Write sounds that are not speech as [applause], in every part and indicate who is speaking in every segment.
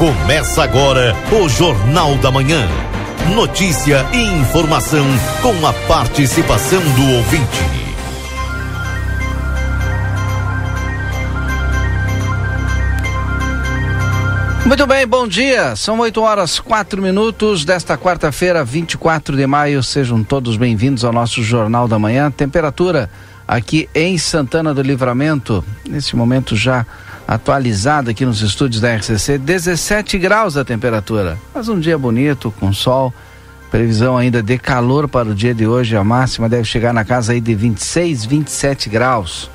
Speaker 1: Começa agora o Jornal da Manhã. Notícia e informação com a participação do ouvinte.
Speaker 2: Muito bem, bom dia. São 8 horas 4 minutos desta quarta-feira, 24 de maio. Sejam todos bem-vindos ao nosso Jornal da Manhã. Temperatura aqui em Santana do Livramento, nesse momento já atualizado aqui nos estúdios da RCC, 17 graus a temperatura. Mas um dia bonito, com sol. Previsão ainda de calor para o dia de hoje. A máxima deve chegar na casa aí de 26, 27 graus.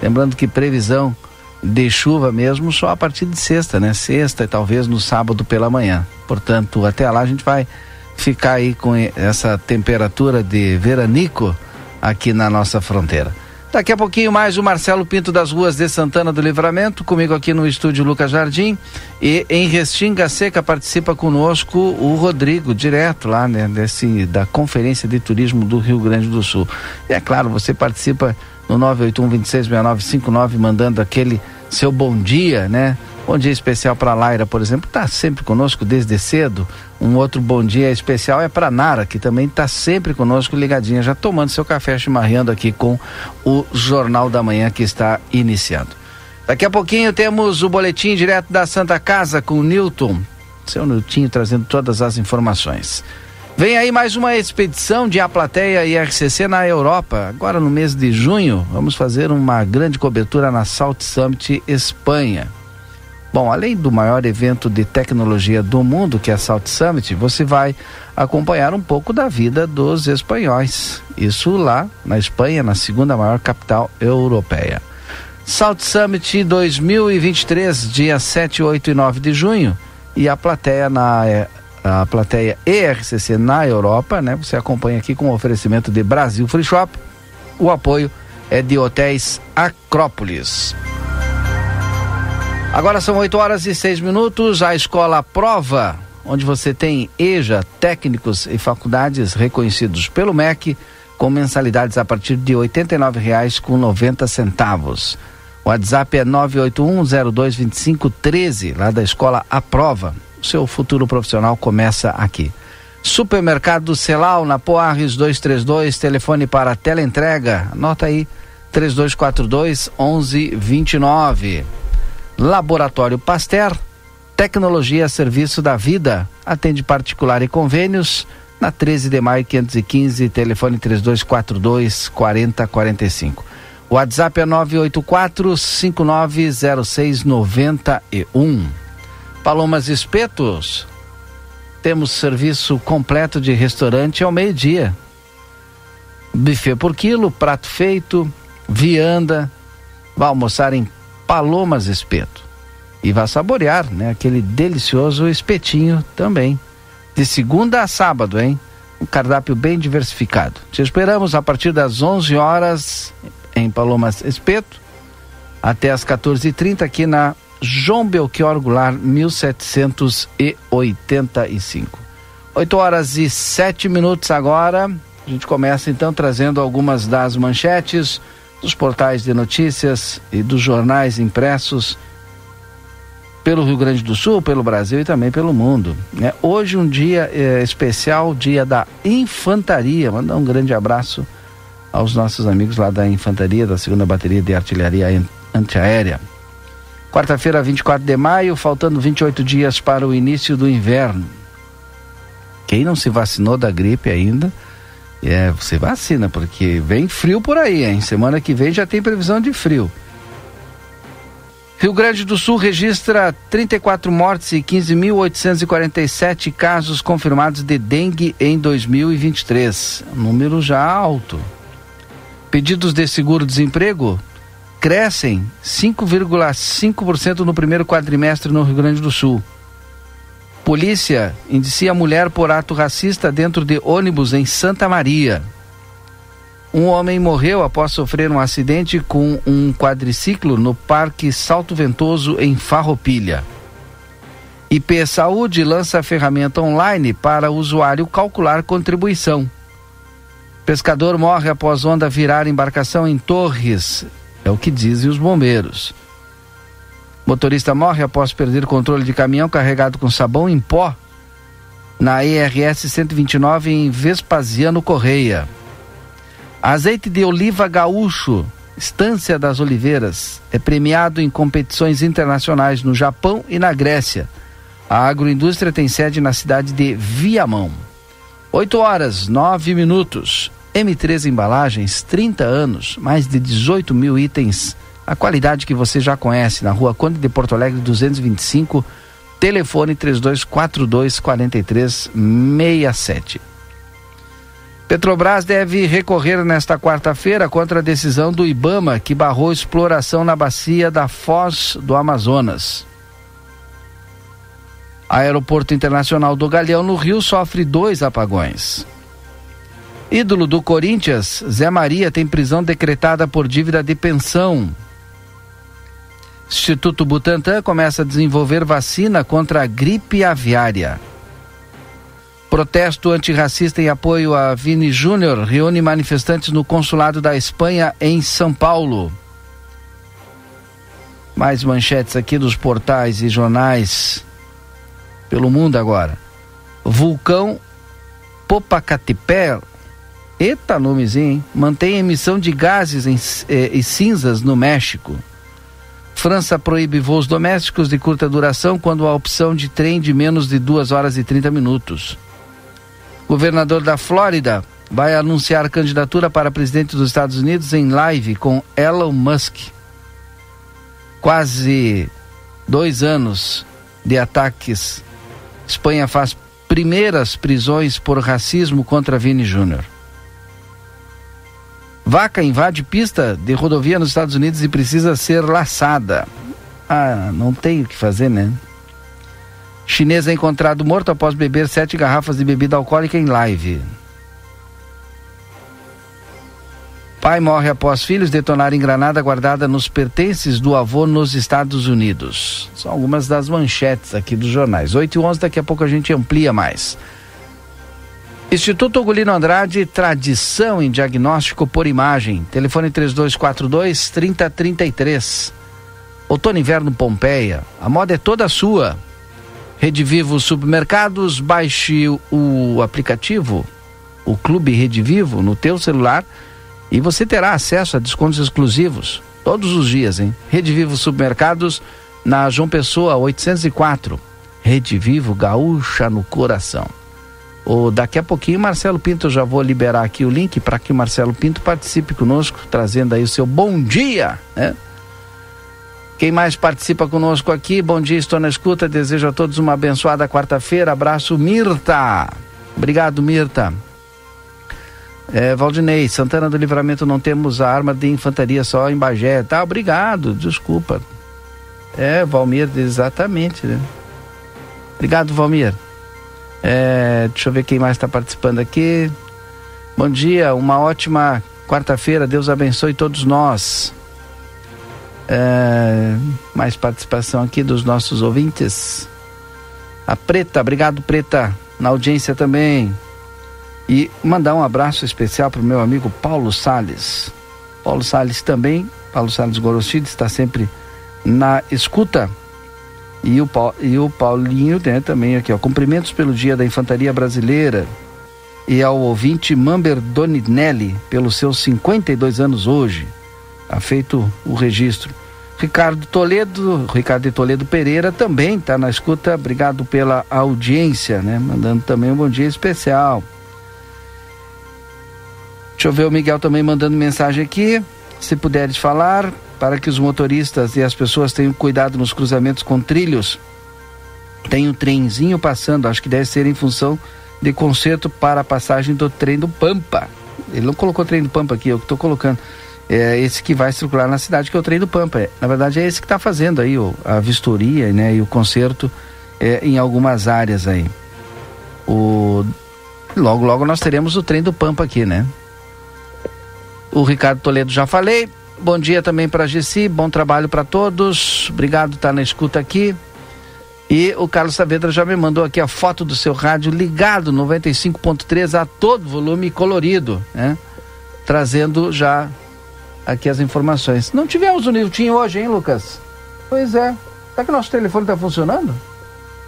Speaker 2: Lembrando que previsão de chuva mesmo só a partir de sexta, né? Sexta e talvez no sábado pela manhã. Portanto, até lá a gente vai ficar aí com essa temperatura de veranico aqui na nossa fronteira. Daqui a pouquinho mais o Marcelo Pinto das ruas de Santana do Livramento, comigo aqui no estúdio Lucas Jardim. E em Restinga Seca participa conosco o Rodrigo, direto lá, né, desse, da Conferência de Turismo do Rio Grande do Sul. E é claro, você participa no 981 266959 mandando aquele seu bom dia, né? Bom dia especial para a Laira, por exemplo, está sempre conosco desde cedo. Um outro bom dia especial é para Nara, que também está sempre conosco ligadinha, já tomando seu café chimarreando aqui com o Jornal da Manhã que está iniciando. Daqui a pouquinho temos o boletim direto da Santa Casa com o Newton. Seu Niltinho trazendo todas as informações. Vem aí mais uma expedição de A Plateia e RCC na Europa. Agora no mês de junho, vamos fazer uma grande cobertura na Salt Summit Espanha. Bom, além do maior evento de tecnologia do mundo, que é a Salt Summit, você vai acompanhar um pouco da vida dos espanhóis. Isso lá na Espanha, na segunda maior capital europeia. Salt Summit 2023, dia 7, 8 e 9 de junho. E a plateia na a plateia ERCC na Europa, né? Você acompanha aqui com o oferecimento de Brasil Free Shop. O apoio é de Hotéis Acrópolis. Agora são 8 horas e 6 minutos. A escola Prova, onde você tem EJA, técnicos e faculdades reconhecidos pelo MEC, com mensalidades a partir de R$ 89,90 com 90 centavos. O WhatsApp é 981-022513, lá da escola Aprova. O seu futuro profissional começa aqui. Supermercado Celal, na Poarres 232, telefone para teleentrega. Anota aí, 3242 1129. Laboratório Pasteur, tecnologia a serviço da vida. Atende particular e convênios na 13 de maio 515, telefone 3242 4045. WhatsApp é 984 590691. Palomas Espetos. Temos serviço completo de restaurante ao meio-dia. Buffet por quilo, prato feito, vianda. Vá almoçar em Palomas Espeto. E vá saborear, né? Aquele delicioso espetinho também. De segunda a sábado, hein? Um cardápio bem diversificado. Te esperamos a partir das 11 horas em Palomas Espeto até as 14h30 aqui na João Belchior Goulart, 1785. 8 horas e 7 minutos agora. A gente começa então trazendo algumas das manchetes dos portais de notícias e dos jornais impressos pelo Rio Grande do Sul, pelo Brasil e também pelo mundo. É, hoje um dia é, especial, dia da infantaria. Mandar um grande abraço aos nossos amigos lá da infantaria, da segunda bateria de artilharia antiaérea. Quarta-feira, 24 de maio, faltando 28 dias para o início do inverno. Quem não se vacinou da gripe ainda, é, você vacina, porque vem frio por aí, hein? Semana que vem já tem previsão de frio. Rio Grande do Sul registra 34 mortes e 15.847 casos confirmados de dengue em 2023. Número já alto. Pedidos de seguro-desemprego crescem 5,5% no primeiro quadrimestre no Rio Grande do Sul. Polícia indicia mulher por ato racista dentro de ônibus em Santa Maria. Um homem morreu após sofrer um acidente com um quadriciclo no Parque Salto Ventoso, em Farroupilha. IP Saúde lança ferramenta online para usuário calcular contribuição. Pescador morre após onda virar embarcação em Torres, é o que dizem os bombeiros. Motorista morre após perder controle de caminhão carregado com sabão em pó na ERS 129 em Vespasiano Correia. Azeite de oliva gaúcho, Estância das Oliveiras, é premiado em competições internacionais no Japão e na Grécia. A agroindústria tem sede na cidade de Viamão. 8 horas, 9 minutos. M3 Embalagens, 30 anos, mais de 18 mil itens a qualidade que você já conhece na rua Conde de Porto Alegre 225, telefone 3242 4367. Petrobras deve recorrer nesta quarta-feira contra a decisão do Ibama que barrou exploração na bacia da Foz do Amazonas. Aeroporto Internacional do Galeão no Rio sofre dois apagões. Ídolo do Corinthians, Zé Maria tem prisão decretada por dívida de pensão. Instituto Butantan começa a desenvolver vacina contra a gripe aviária. Protesto antirracista em apoio a Vini Júnior reúne manifestantes no consulado da Espanha em São Paulo. Mais manchetes aqui dos portais e jornais pelo mundo agora. Vulcão Popacatépetl, eita nomezinho, hein? mantém emissão de gases eh, e cinzas no México. França proíbe voos domésticos de curta duração quando há opção de trem de menos de 2 horas e 30 minutos. Governador da Flórida vai anunciar candidatura para presidente dos Estados Unidos em live com Elon Musk. Quase dois anos de ataques. Espanha faz primeiras prisões por racismo contra Vini Júnior. Vaca invade pista de rodovia nos Estados Unidos e precisa ser laçada. Ah, não tem o que fazer, né? Chinês é encontrado morto após beber sete garrafas de bebida alcoólica em live. Pai morre após filhos detonarem granada guardada nos pertences do avô nos Estados Unidos. São algumas das manchetes aqui dos jornais. 8 e 11, daqui a pouco a gente amplia mais. Instituto Ugolino Andrade, tradição em diagnóstico por imagem. Telefone 3242 3033. Outono Inverno Pompeia. A moda é toda sua. Rede Vivo Supermercados, baixe o aplicativo, o Clube Rede Vivo, no teu celular e você terá acesso a descontos exclusivos todos os dias, hein? Rede Vivo Supermercados, na João Pessoa 804. Rede Vivo Gaúcha no coração. O, daqui a pouquinho, Marcelo Pinto, eu já vou liberar aqui o link para que o Marcelo Pinto participe conosco, trazendo aí o seu bom dia, né? Quem mais participa conosco aqui? Bom dia, estou na escuta. Desejo a todos uma abençoada quarta-feira. Abraço, Mirta. Obrigado, Mirta. É, Valdinei, Santana do Livramento não temos a arma de infantaria só em Bagé. Tá, obrigado, desculpa. É, Valmir, exatamente, né? Obrigado, Valmir. É, deixa eu ver quem mais está participando aqui. Bom dia, uma ótima quarta-feira. Deus abençoe todos nós. É, mais participação aqui dos nossos ouvintes. A Preta, obrigado Preta, na audiência também. E mandar um abraço especial para o meu amigo Paulo Sales. Paulo Sales também, Paulo Sales Gorostido está sempre na escuta e o, e o Paulinho né, também aqui, ó. Cumprimentos pelo Dia da Infantaria Brasileira. E ao ouvinte Mamber Doninelli, pelos seus 52 anos hoje. Tá feito o registro. Ricardo Toledo, Ricardo de Toledo Pereira também está na escuta. Obrigado pela audiência, né? Mandando também um bom dia especial. Deixa eu ver o Miguel também mandando mensagem aqui. Se puderes falar, para que os motoristas e as pessoas tenham cuidado nos cruzamentos com trilhos. Tem um trenzinho passando, acho que deve ser em função de conserto para a passagem do trem do Pampa. Ele não colocou trem do Pampa aqui, eu estou colocando. É esse que vai circular na cidade, que é o trem do Pampa. Na verdade, é esse que está fazendo aí o, a vistoria né, e o conserto é, em algumas áreas aí. O, logo, logo nós teremos o trem do Pampa aqui, né? O Ricardo Toledo já falei. Bom dia também para Gessi, bom trabalho para todos. Obrigado estar na escuta aqui. E o Carlos Saavedra já me mandou aqui a foto do seu rádio ligado 95.3 a todo volume colorido, né? Trazendo já aqui as informações. Não tivemos o Niltinho hoje, hein, Lucas? Pois é. Será que nosso telefone está funcionando?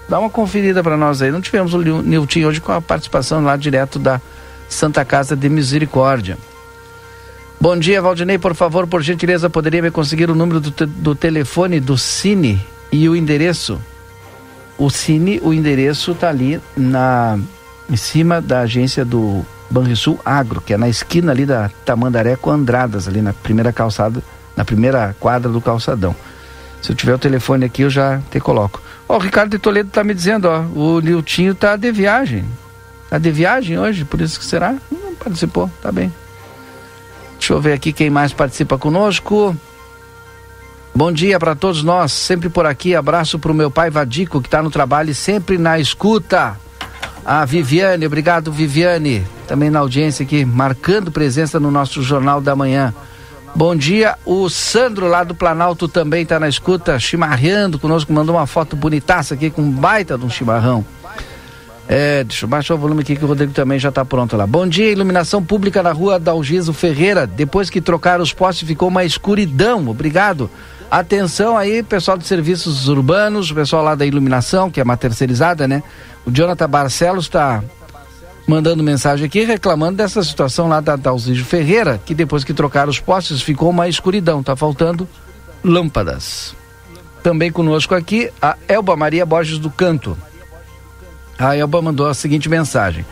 Speaker 2: Dá uma conferida para nós aí. Não tivemos o Nilton hoje com a participação lá direto da Santa Casa de Misericórdia. Bom dia, Valdinei. Por favor, por gentileza, poderia me conseguir o número do, te do telefone do Cine e o endereço? O Cine, o endereço está ali na, em cima da agência do Banrisul Agro, que é na esquina ali da Tamandaré com Andradas, ali na primeira calçada, na primeira quadra do calçadão. Se eu tiver o telefone aqui, eu já te coloco. Ó, o Ricardo de Toledo está me dizendo, ó, o Niltinho tá de viagem. Tá de viagem hoje, por isso que será? Não participou, tá bem. Deixa eu ver aqui quem mais participa conosco. Bom dia para todos nós, sempre por aqui. Abraço para o meu pai Vadico, que está no trabalho e sempre na escuta. A Viviane, obrigado Viviane, também na audiência aqui, marcando presença no nosso Jornal da Manhã. Bom dia, o Sandro lá do Planalto também está na escuta, chimarrando conosco, mandou uma foto bonitaça aqui com um baita de um chimarrão. É, deixa eu baixar o volume aqui que o Rodrigo também já está pronto lá. Bom dia, iluminação pública na rua Dalgiso Ferreira. Depois que trocaram os postes ficou uma escuridão. Obrigado. Atenção aí, pessoal de serviços urbanos, o pessoal lá da iluminação, que é uma terceirizada, né? O Jonathan Barcelos está mandando mensagem aqui reclamando dessa situação lá da Dalzígio Ferreira, que depois que trocaram os postes ficou uma escuridão, tá faltando lâmpadas. Também conosco aqui a Elba Maria Borges do Canto. A Elba mandou a seguinte mensagem: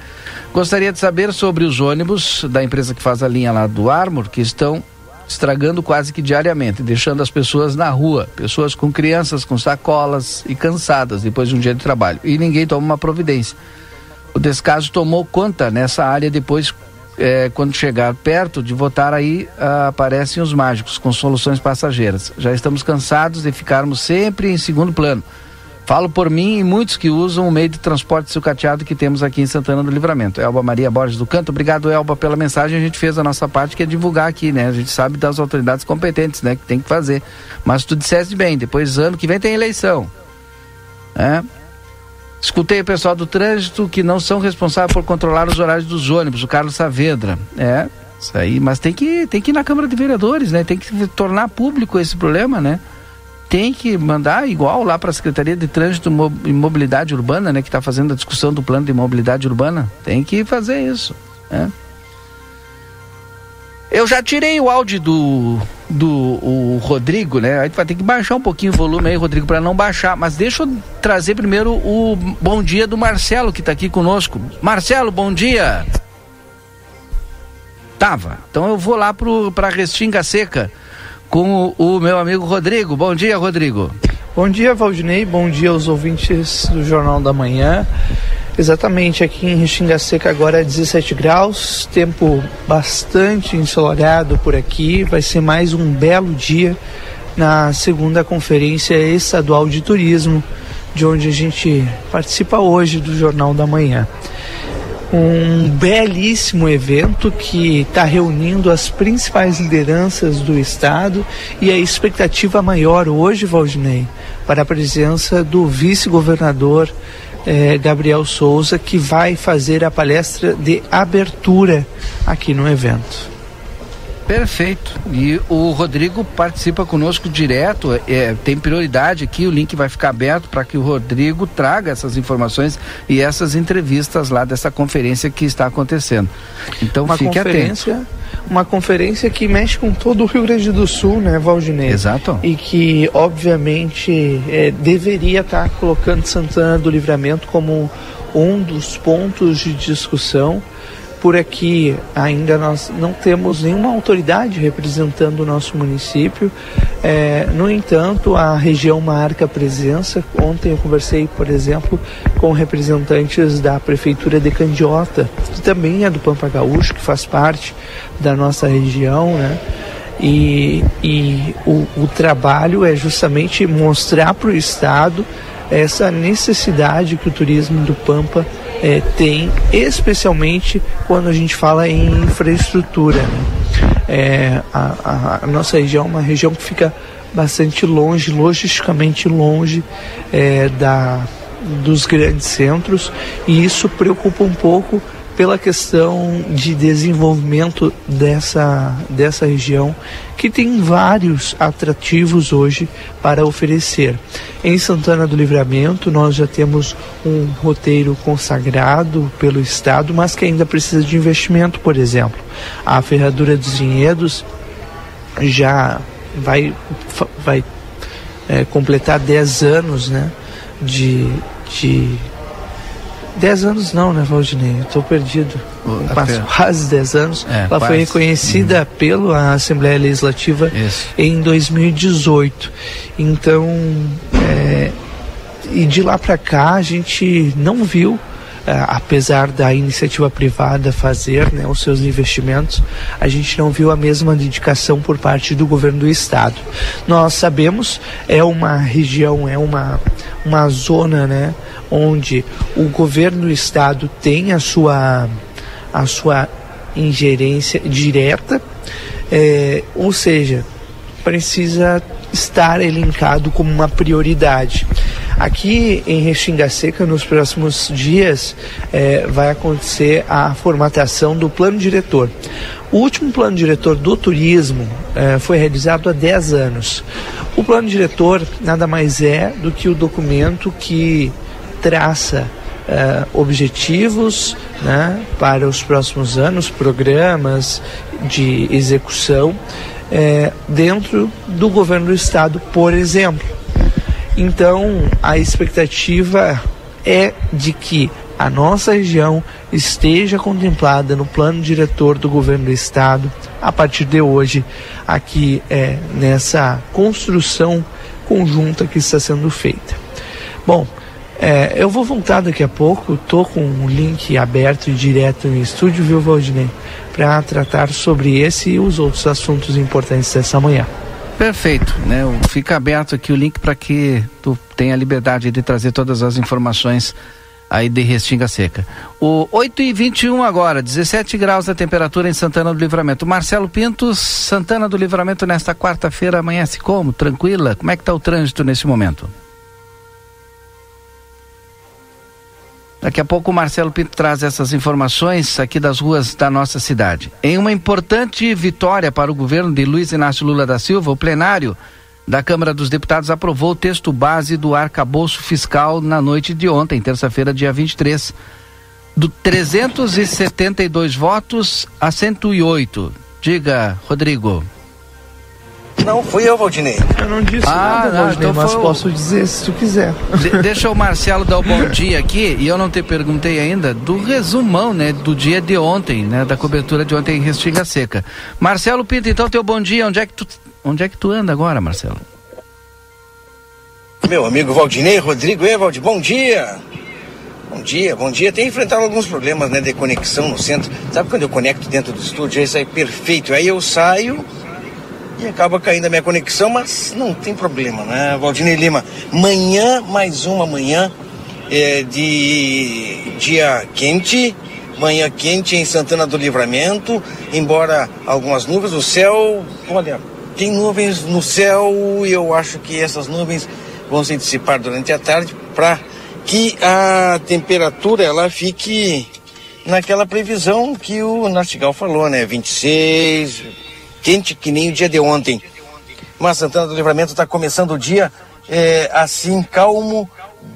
Speaker 2: Gostaria de saber sobre os ônibus da empresa que faz a linha lá do Armor, que estão estragando quase que diariamente, deixando as pessoas na rua, pessoas com crianças com sacolas e cansadas depois de um dia de trabalho. E ninguém toma uma providência. O descaso tomou conta nessa área depois, é, quando chegar perto de votar aí, ah, aparecem os mágicos com soluções passageiras. Já estamos cansados de ficarmos sempre em segundo plano. Falo por mim e muitos que usam o meio de transporte sucateado que temos aqui em Santana do Livramento. Elba Maria Borges do Canto, obrigado Elba pela mensagem. A gente fez a nossa parte que é divulgar aqui, né? A gente sabe das autoridades competentes, né? Que tem que fazer. Mas tu disseste bem, depois ano que vem tem eleição. É? Escutei o pessoal do trânsito que não são responsáveis por controlar os horários dos ônibus, o Carlos Saavedra. É, isso aí, mas tem que, tem que ir na Câmara de Vereadores, né? Tem que tornar público esse problema, né? Tem que mandar igual lá para a Secretaria de Trânsito e Mobilidade Urbana, né? Que está fazendo a discussão do plano de mobilidade urbana. Tem que fazer isso, né? Eu já tirei o áudio do, do Rodrigo, né? Aí vai ter que baixar um pouquinho o volume aí, Rodrigo, para não baixar. Mas deixa eu trazer primeiro o bom dia do Marcelo, que está aqui conosco. Marcelo, bom dia. Tava. Então eu vou lá para Restinga Seca com o, meu amigo Rodrigo. Bom dia, Rodrigo.
Speaker 3: Bom dia, Valdinei. Bom dia aos ouvintes do Jornal da Manhã. Exatamente, aqui em Restinga Seca agora é 17 graus, tempo bastante ensolarado por aqui. Vai ser mais um belo dia na segunda Conferência Estadual de Turismo, de onde a gente participa hoje do Jornal da Manhã. Um belíssimo evento que está reunindo as principais lideranças do Estado e a expectativa maior hoje, Valdinei, para a presença do vice-governador é, Gabriel Souza, que vai fazer a palestra de abertura aqui no evento.
Speaker 2: Perfeito. E o Rodrigo participa conosco direto. É, tem prioridade aqui, o link vai ficar aberto para que o Rodrigo traga essas informações e essas entrevistas lá dessa conferência que está acontecendo. Então
Speaker 3: uma
Speaker 2: fique
Speaker 3: conferência,
Speaker 2: atento.
Speaker 3: Uma conferência que mexe com todo o Rio Grande do Sul, né, Valdinei?
Speaker 2: Exato.
Speaker 3: E que, obviamente, é, deveria estar tá colocando Santana do Livramento como um dos pontos de discussão por aqui ainda nós não temos nenhuma autoridade representando o nosso município. É, no entanto, a região marca presença. Ontem eu conversei, por exemplo, com representantes da Prefeitura de Candiota, que também é do Pampa Gaúcho, que faz parte da nossa região, né? E, e o, o trabalho é justamente mostrar para o Estado essa necessidade que o turismo do Pampa é, tem, especialmente quando a gente fala em infraestrutura. Né? É, a, a, a, nossa região é uma região que fica bastante longe, logisticamente longe é, da, dos grandes centros, e isso preocupa um pouco pela questão de desenvolvimento dessa, dessa região, que tem vários atrativos hoje para oferecer. Em Santana do Livramento, nós já temos um roteiro consagrado pelo Estado, mas que ainda precisa de investimento, por exemplo. A Ferradura dos Vinhedos já vai, vai é, completar 10 anos né, de, de 10 anos não, né, Valdinei? Estou perdido. Passou quase 10 anos. É, Ela quase. foi reconhecida uhum. pela Assembleia Legislativa Isso. em 2018. Então, é, e de lá para cá a gente não viu Uh, apesar da iniciativa privada fazer né, os seus investimentos, a gente não viu a mesma dedicação por parte do governo do estado. Nós sabemos, é uma região, é uma, uma zona né, onde o governo do estado tem a sua, a sua ingerência direta, é, ou seja, precisa estar elencado como uma prioridade. Aqui em Restinga Seca, nos próximos dias, é, vai acontecer a formatação do plano diretor. O último plano diretor do turismo é, foi realizado há 10 anos. O plano diretor nada mais é do que o documento que traça uh, objetivos né, para os próximos anos, programas de execução uh, dentro do governo do estado, por exemplo. Então, a expectativa é de que a nossa região esteja contemplada no plano diretor do governo do estado a partir de hoje, aqui é, nessa construção conjunta que está sendo feita. Bom, é, eu vou voltar daqui a pouco, tô com um link aberto e direto no estúdio, viu, Valdinei? Para tratar sobre esse e os outros assuntos importantes dessa manhã.
Speaker 2: Perfeito, né? Fica aberto aqui o link para que tu tenha a liberdade de trazer todas as informações aí de Restinga Seca. O 8 e 21 agora, 17 graus a temperatura em Santana do Livramento. Marcelo Pintos, Santana do Livramento nesta quarta-feira amanhece como? Tranquila? Como é que está o trânsito nesse momento? Daqui a pouco o Marcelo Pinto traz essas informações aqui das ruas da nossa cidade. Em uma importante vitória para o governo de Luiz Inácio Lula da Silva, o plenário da Câmara dos Deputados aprovou o texto base do arcabouço fiscal na noite de ontem, terça-feira, dia 23. Do 372 votos a 108. Diga, Rodrigo.
Speaker 4: Não, fui eu, Valdinei.
Speaker 3: Eu não disse ah, nada, não, Valdinei, então mas foi... posso dizer se tu quiser.
Speaker 2: De deixa o Marcelo dar o bom [laughs] dia aqui, e eu não te perguntei ainda do resumão, né, do dia de ontem, né, da cobertura de ontem em Restinga Seca. Marcelo Pinto, então, teu bom dia, onde é que tu, onde é que tu anda agora, Marcelo?
Speaker 4: Meu amigo Valdinei, Rodrigo Evald, bom dia. Bom dia, bom dia. Tem enfrentado alguns problemas, né, de conexão no centro. Sabe quando eu conecto dentro do estúdio, aí sai perfeito. Aí eu saio e acaba caindo a minha conexão, mas não tem problema, né? Valdinei Lima, manhã, mais uma manhã é, de dia quente, manhã quente em Santana do Livramento, embora algumas nuvens, o céu, olha, tem nuvens no céu e eu acho que essas nuvens vão se dissipar durante a tarde para que a temperatura ela fique naquela previsão que o Nartigal falou, né? 26, quente que nem o dia de ontem. Mas Santana do Livramento está começando o dia é, assim, calmo,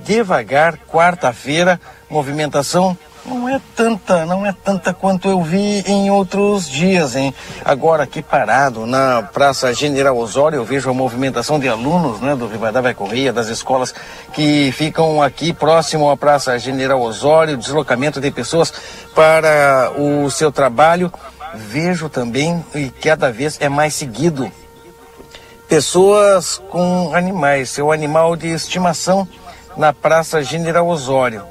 Speaker 4: devagar, quarta-feira, movimentação não é tanta, não é tanta quanto eu vi em outros dias, hein? Agora aqui parado na Praça General Osório, eu vejo a movimentação de alunos, né, do Rivadavia Correia, das escolas que ficam aqui próximo à Praça General Osório, deslocamento de pessoas para o seu trabalho vejo também, e cada vez é mais seguido, pessoas com animais, seu animal de estimação na Praça General Osório.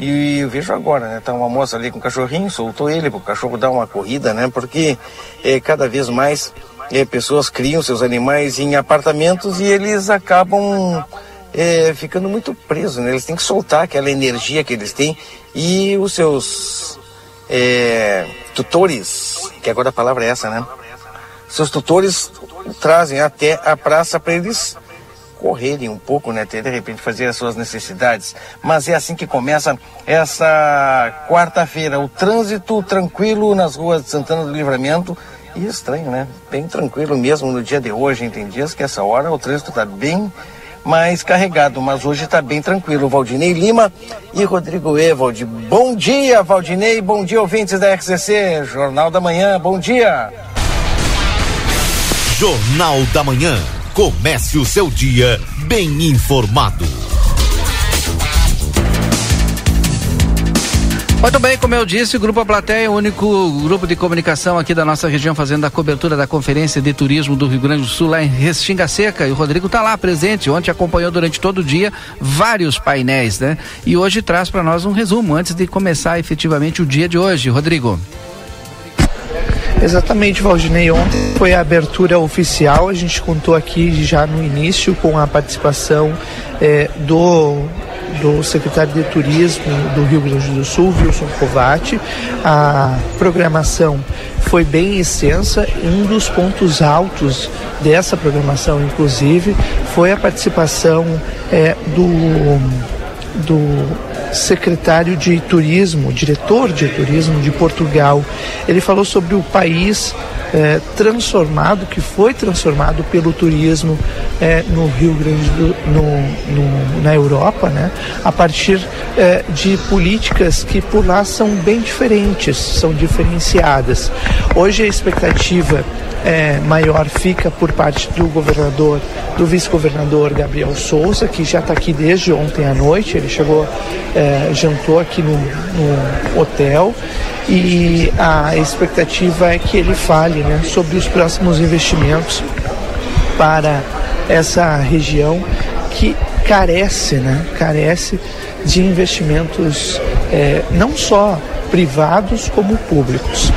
Speaker 4: E vejo agora, né? Tá uma moça ali com o cachorrinho, soltou ele para o cachorro dar uma corrida, né? Porque é, cada vez mais é, pessoas criam seus animais em apartamentos e eles acabam é, ficando muito presos, né? Eles têm que soltar aquela energia que eles têm e os seus é, tutores, que agora a palavra é essa, né? Seus tutores trazem até a praça para eles correrem um pouco, né? Ter de repente fazer as suas necessidades. Mas é assim que começa essa quarta-feira. O trânsito tranquilo nas ruas de Santana do Livramento. E estranho, né? Bem tranquilo mesmo no dia de hoje. Tem dias que essa hora o trânsito está bem mais carregado, mas hoje está bem tranquilo. Valdinei Lima e Rodrigo Evald. Bom dia, Valdinei. Bom dia, ouvintes da RCC. Jornal da Manhã. Bom dia.
Speaker 1: Jornal da Manhã. Comece o seu dia bem informado.
Speaker 2: Muito bem, como eu disse, o Grupo A Plateia é o único grupo de comunicação aqui da nossa região fazendo a cobertura da Conferência de Turismo do Rio Grande do Sul lá em Restinga Seca. E o Rodrigo está lá presente. Ontem acompanhou durante todo o dia vários painéis, né? E hoje traz para nós um resumo antes de começar efetivamente o dia de hoje. Rodrigo.
Speaker 3: Exatamente, Valdinei. Ontem foi a abertura oficial. A gente contou aqui já no início com a participação eh, do do secretário de Turismo do Rio Grande do Sul, Wilson Covatti. A programação foi bem extensa. Um dos pontos altos dessa programação, inclusive, foi a participação é, do, do secretário de turismo, diretor de turismo de Portugal. Ele falou sobre o país é, transformado, que foi transformado pelo turismo é, no Rio Grande do no, no, na Europa, né? a partir é, de políticas que por lá são bem diferentes, são diferenciadas. Hoje a expectativa é, maior fica por parte do governador, do vice-governador Gabriel Souza, que já está aqui desde ontem à noite. Ele chegou, é, jantou aqui no, no, hotel e a expectativa é que ele fale né, sobre os próximos investimentos para essa região que carece, né, carece de investimentos é, não só privados como públicos.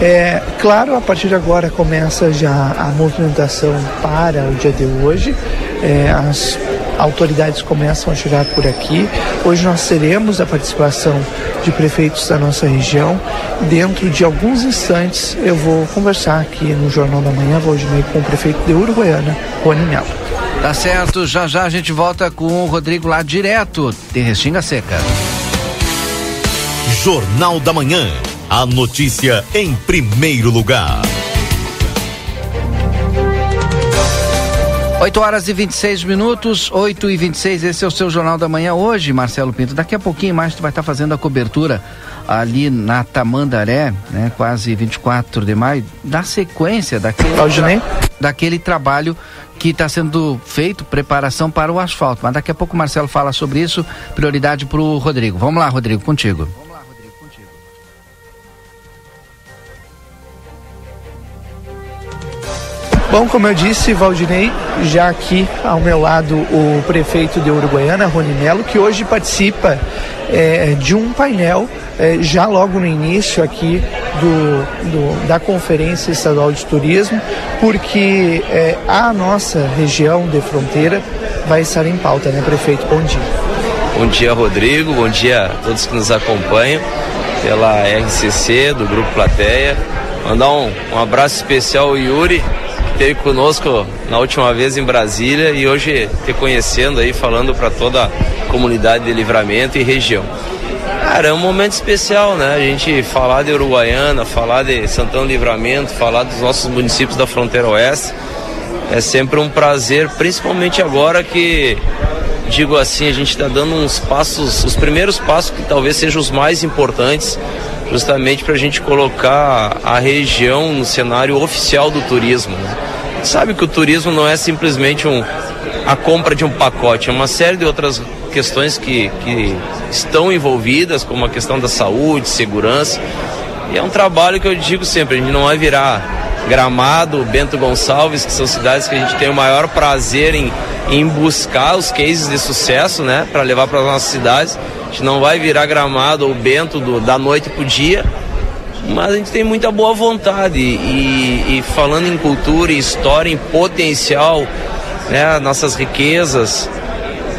Speaker 3: É, claro, a partir de agora começa já a movimentação para o dia de hoje. É, as autoridades começam a chegar por aqui. Hoje nós teremos a participação de prefeitos da nossa região. Dentro de alguns instantes eu vou conversar aqui no Jornal da Manhã, Valdinei, com o prefeito de Uruguaiana, Rony Melo.
Speaker 2: Tá certo, já já a gente volta com o Rodrigo lá direto de Restinga Seca.
Speaker 1: Jornal da Manhã. A notícia em primeiro lugar.
Speaker 2: 8 horas e 26 minutos, 8 e 26, esse é o seu Jornal da Manhã hoje, Marcelo Pinto. Daqui a pouquinho mais tu vai estar fazendo a cobertura ali na Tamandaré, né, quase 24 de maio, da sequência daquele, tra daquele trabalho que está sendo feito, preparação para o asfalto. Mas daqui a pouco o Marcelo fala sobre isso, prioridade para o Rodrigo. Vamos lá, Rodrigo, contigo.
Speaker 3: Bom, como eu disse, Valdinei, já aqui ao meu lado o prefeito de Uruguaiana, Rony Melo, que hoje participa é, de um painel é, já logo no início aqui do, do, da Conferência Estadual de Turismo, porque é, a nossa região de fronteira vai estar em pauta, né, prefeito? Bom dia.
Speaker 5: Bom dia, Rodrigo. Bom dia a todos que nos acompanham pela RCC, do Grupo Plateia. Mandar um, um abraço especial ao Yuri, esteve conosco na última vez em Brasília e hoje te conhecendo aí, falando para toda a comunidade de Livramento e região. Cara, é um momento especial, né? A gente falar de Uruguaiana, falar de Santão Livramento, falar dos nossos municípios da fronteira oeste. É sempre um prazer, principalmente agora que, digo assim, a gente está dando uns passos, os primeiros passos que talvez sejam os mais importantes justamente para a gente colocar a região no cenário oficial do turismo. Né? Sabe que o turismo não é simplesmente um, a compra de um pacote, é uma série de outras questões que, que estão envolvidas, como a questão da saúde, segurança. E é um trabalho que eu digo sempre, a gente não vai virar Gramado, Bento Gonçalves, que são cidades que a gente tem o maior prazer em, em buscar os cases de sucesso, né, para levar para as nossas cidades. A gente não vai virar Gramado ou Bento do, da noite para o dia, mas a gente tem muita boa vontade e, e falando em cultura, em história, em potencial, né, nossas riquezas,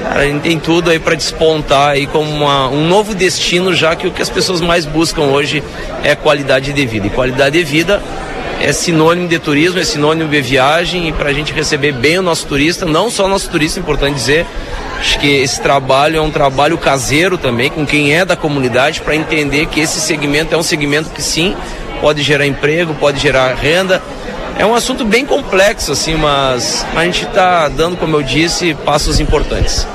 Speaker 5: a gente tem tudo aí para despontar aí como uma, um novo destino, já que o que as pessoas mais buscam hoje é qualidade de vida. E qualidade de vida é sinônimo de turismo, é sinônimo de viagem e para a gente receber bem o nosso turista, não só o nosso turista, é importante dizer, acho que esse trabalho é um trabalho caseiro também, com quem é da comunidade, para entender que esse segmento é um segmento que sim, pode gerar emprego, pode gerar renda. É um assunto bem complexo, assim, mas a gente está dando, como eu disse, passos importantes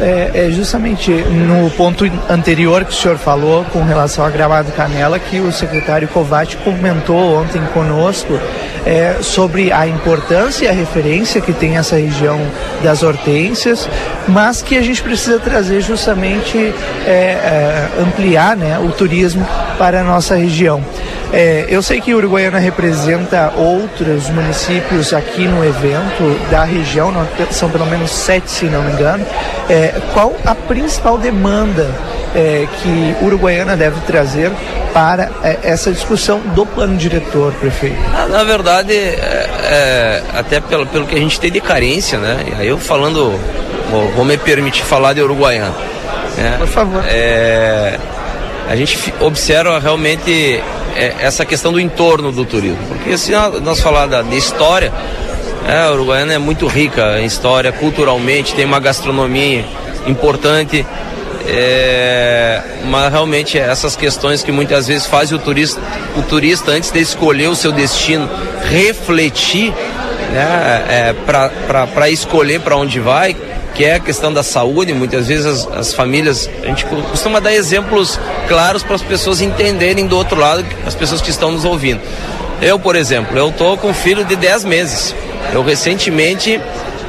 Speaker 3: é, é, justamente no ponto anterior que o senhor falou com relação a Gramado Canela, que o secretário Covatti comentou ontem conosco é, sobre a importância e a referência que tem essa região das hortênsias, mas que a gente precisa trazer justamente é, é ampliar né, o turismo para a nossa região. É, eu sei que Uruguaiana representa outros municípios aqui no evento da região, são pelo menos sete, se não me engano. É, qual a principal demanda é, que Uruguaiana deve trazer para é, essa discussão do plano diretor, prefeito?
Speaker 5: Na, verdade, é, é, até pelo, pelo que a gente tem de carência, né? Aí eu falando, vou, vou me permitir falar de Uruguaiana.
Speaker 3: Né? Por favor.
Speaker 5: a gente observa realmente é, essa questão do entorno do turismo. Porque se nós falar da, de história, é, a Uruguaiana é muito rica em história, culturalmente, tem uma gastronomia importante. É, mas realmente essas questões que muitas vezes fazem o turista, o turista antes de escolher o seu destino, refletir né, é, para escolher para onde vai, que é a questão da saúde. Muitas vezes as, as famílias, a gente costuma dar exemplos claros para as pessoas entenderem do outro lado, as pessoas que estão nos ouvindo. Eu, por exemplo, eu tô com um filho de 10 meses. Eu recentemente,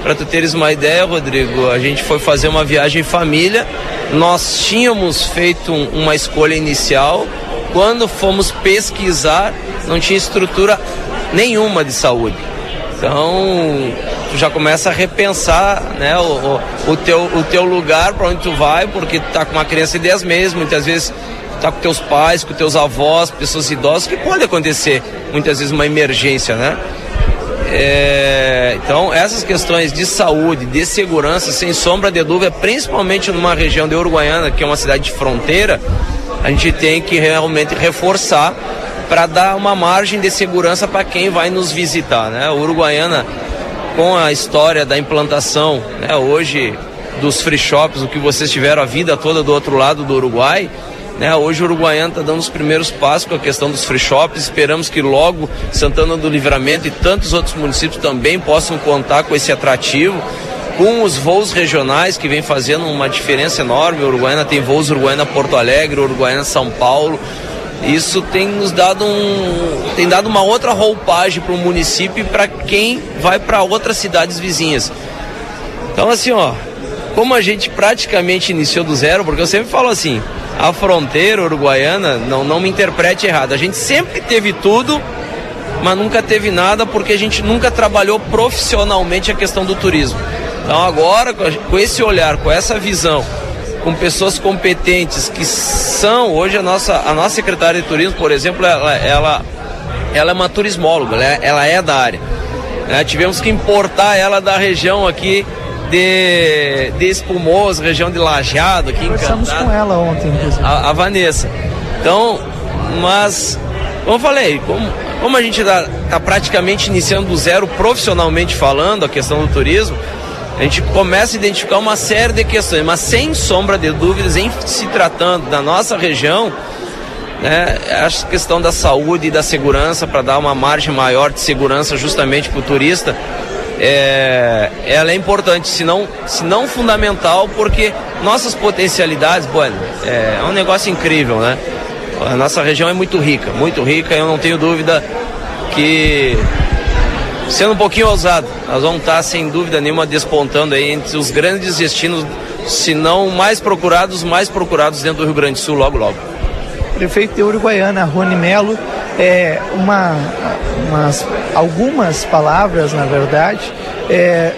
Speaker 5: para tu teres uma ideia, Rodrigo, a gente foi fazer uma viagem em família. Nós tínhamos feito um, uma escolha inicial. Quando fomos pesquisar, não tinha estrutura nenhuma de saúde. Então, tu já começa a repensar né, o, o, o teu, o teu lugar para onde tu vai, porque tu tá com uma criança de 10 meses, muitas vezes tá com teus pais, com teus avós, pessoas idosas, que pode acontecer muitas vezes uma emergência, né? É, então, essas questões de saúde, de segurança, sem sombra de dúvida, principalmente numa região de Uruguaiana, que é uma cidade de fronteira, a gente tem que realmente reforçar para dar uma margem de segurança para quem vai nos visitar. Né? Uruguaiana com a história da implantação, né, hoje dos free shops, o que vocês tiveram a vida toda do outro lado do Uruguai, né, hoje o Uruguaiano está dando os primeiros passos com a questão dos free shops. Esperamos que logo Santana do Livramento e tantos outros municípios também possam contar com esse atrativo. Com os voos regionais que vem fazendo uma diferença enorme. Uruguaiana tem voos Uruguaiana Porto Alegre, Uruguaiana São Paulo isso tem nos dado um tem dado uma outra roupagem para o município e para quem vai para outras cidades vizinhas. Então assim, ó, como a gente praticamente iniciou do zero, porque eu sempre falo assim, a fronteira uruguaiana, não, não me interprete errado, a gente sempre teve tudo, mas nunca teve nada porque a gente nunca trabalhou profissionalmente a questão do turismo. Então agora, com esse olhar, com essa visão, com pessoas competentes que são hoje a nossa a nossa secretária de turismo, por exemplo, ela ela, ela é uma turismóloga, ela é, ela é da área. É, tivemos que importar ela da região aqui de, de Espumoso, região de Lajeado, aqui
Speaker 3: Conversamos com ela ontem, inclusive.
Speaker 5: A, a, Vanessa. Então, mas, como eu falei, como, como a gente está tá praticamente iniciando do zero profissionalmente falando a questão do turismo, a gente começa a identificar uma série de questões, mas sem sombra de dúvidas, em se tratando da nossa região, né, a questão da saúde e da segurança, para dar uma margem maior de segurança justamente para o turista, é, ela é importante, se não, se não fundamental, porque nossas potencialidades, bueno, é, é um negócio incrível, né? A nossa região é muito rica, muito rica, eu não tenho dúvida que sendo um pouquinho ousado, nós vamos estar sem dúvida nenhuma despontando aí entre os grandes destinos, se não mais procurados, mais procurados dentro do Rio Grande do Sul logo logo.
Speaker 3: Prefeito de Uruguaiana, Rony Melo, é, uma, umas, algumas palavras, na verdade, é,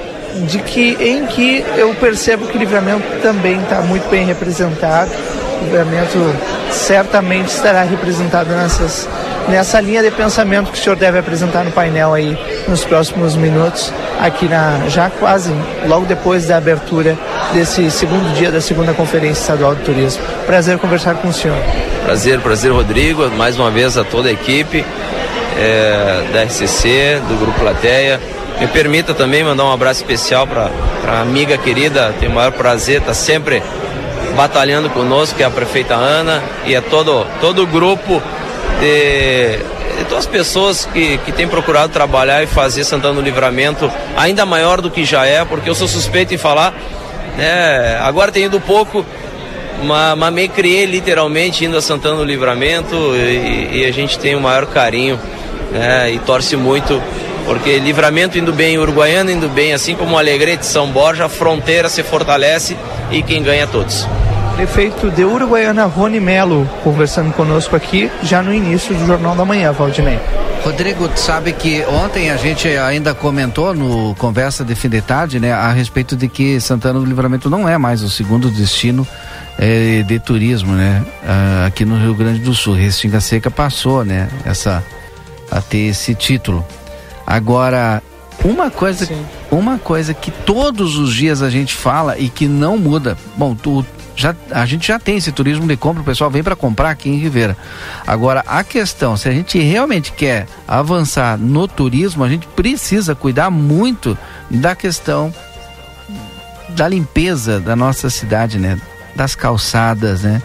Speaker 3: de que em que eu percebo que o livramento também está muito bem representado. O livramento certamente estará representado nessas nessa linha de pensamento que o senhor deve apresentar no painel aí nos próximos minutos, aqui na já quase logo depois da abertura desse segundo dia da segunda conferência estadual de turismo. Prazer conversar com o senhor.
Speaker 5: Prazer, prazer, Rodrigo. Mais uma vez a toda a equipe é, da RCC, do Grupo Plateia. Me permita também mandar um abraço especial para a amiga querida, tenho o maior prazer, está sempre batalhando conosco, que é a prefeita Ana, e é todo, todo o grupo de, de todas as pessoas que, que têm procurado trabalhar e fazer Santana do Livramento ainda maior do que já é, porque eu sou suspeito em falar, né? Agora tem ido pouco, mas, mas me criei literalmente indo a Santana do Livramento e, e a gente tem o maior carinho né? e torce muito porque Livramento indo bem, Uruguaiana indo bem, assim como Alegrete, São Borja, a fronteira se fortalece e quem ganha é todos.
Speaker 3: Prefeito de Uruguaiana, Rony Melo, conversando conosco aqui já no início do Jornal da Manhã, Valdinei.
Speaker 2: Rodrigo, sabe que ontem a gente ainda comentou no Conversa de Fim de Tarde, né, a respeito de que Santana do Livramento não é mais o segundo destino é, de turismo, né, ah, aqui no Rio Grande do Sul. Restinga Seca passou, né, essa, a ter esse título. Agora, uma coisa, uma coisa que todos os dias a gente fala e que não muda. Bom, tu, já, a gente já tem esse turismo de compra, o pessoal vem para comprar aqui em Ribeira. Agora, a questão, se a gente realmente quer avançar no turismo, a gente precisa cuidar muito da questão da limpeza da nossa cidade, né? Das calçadas, né?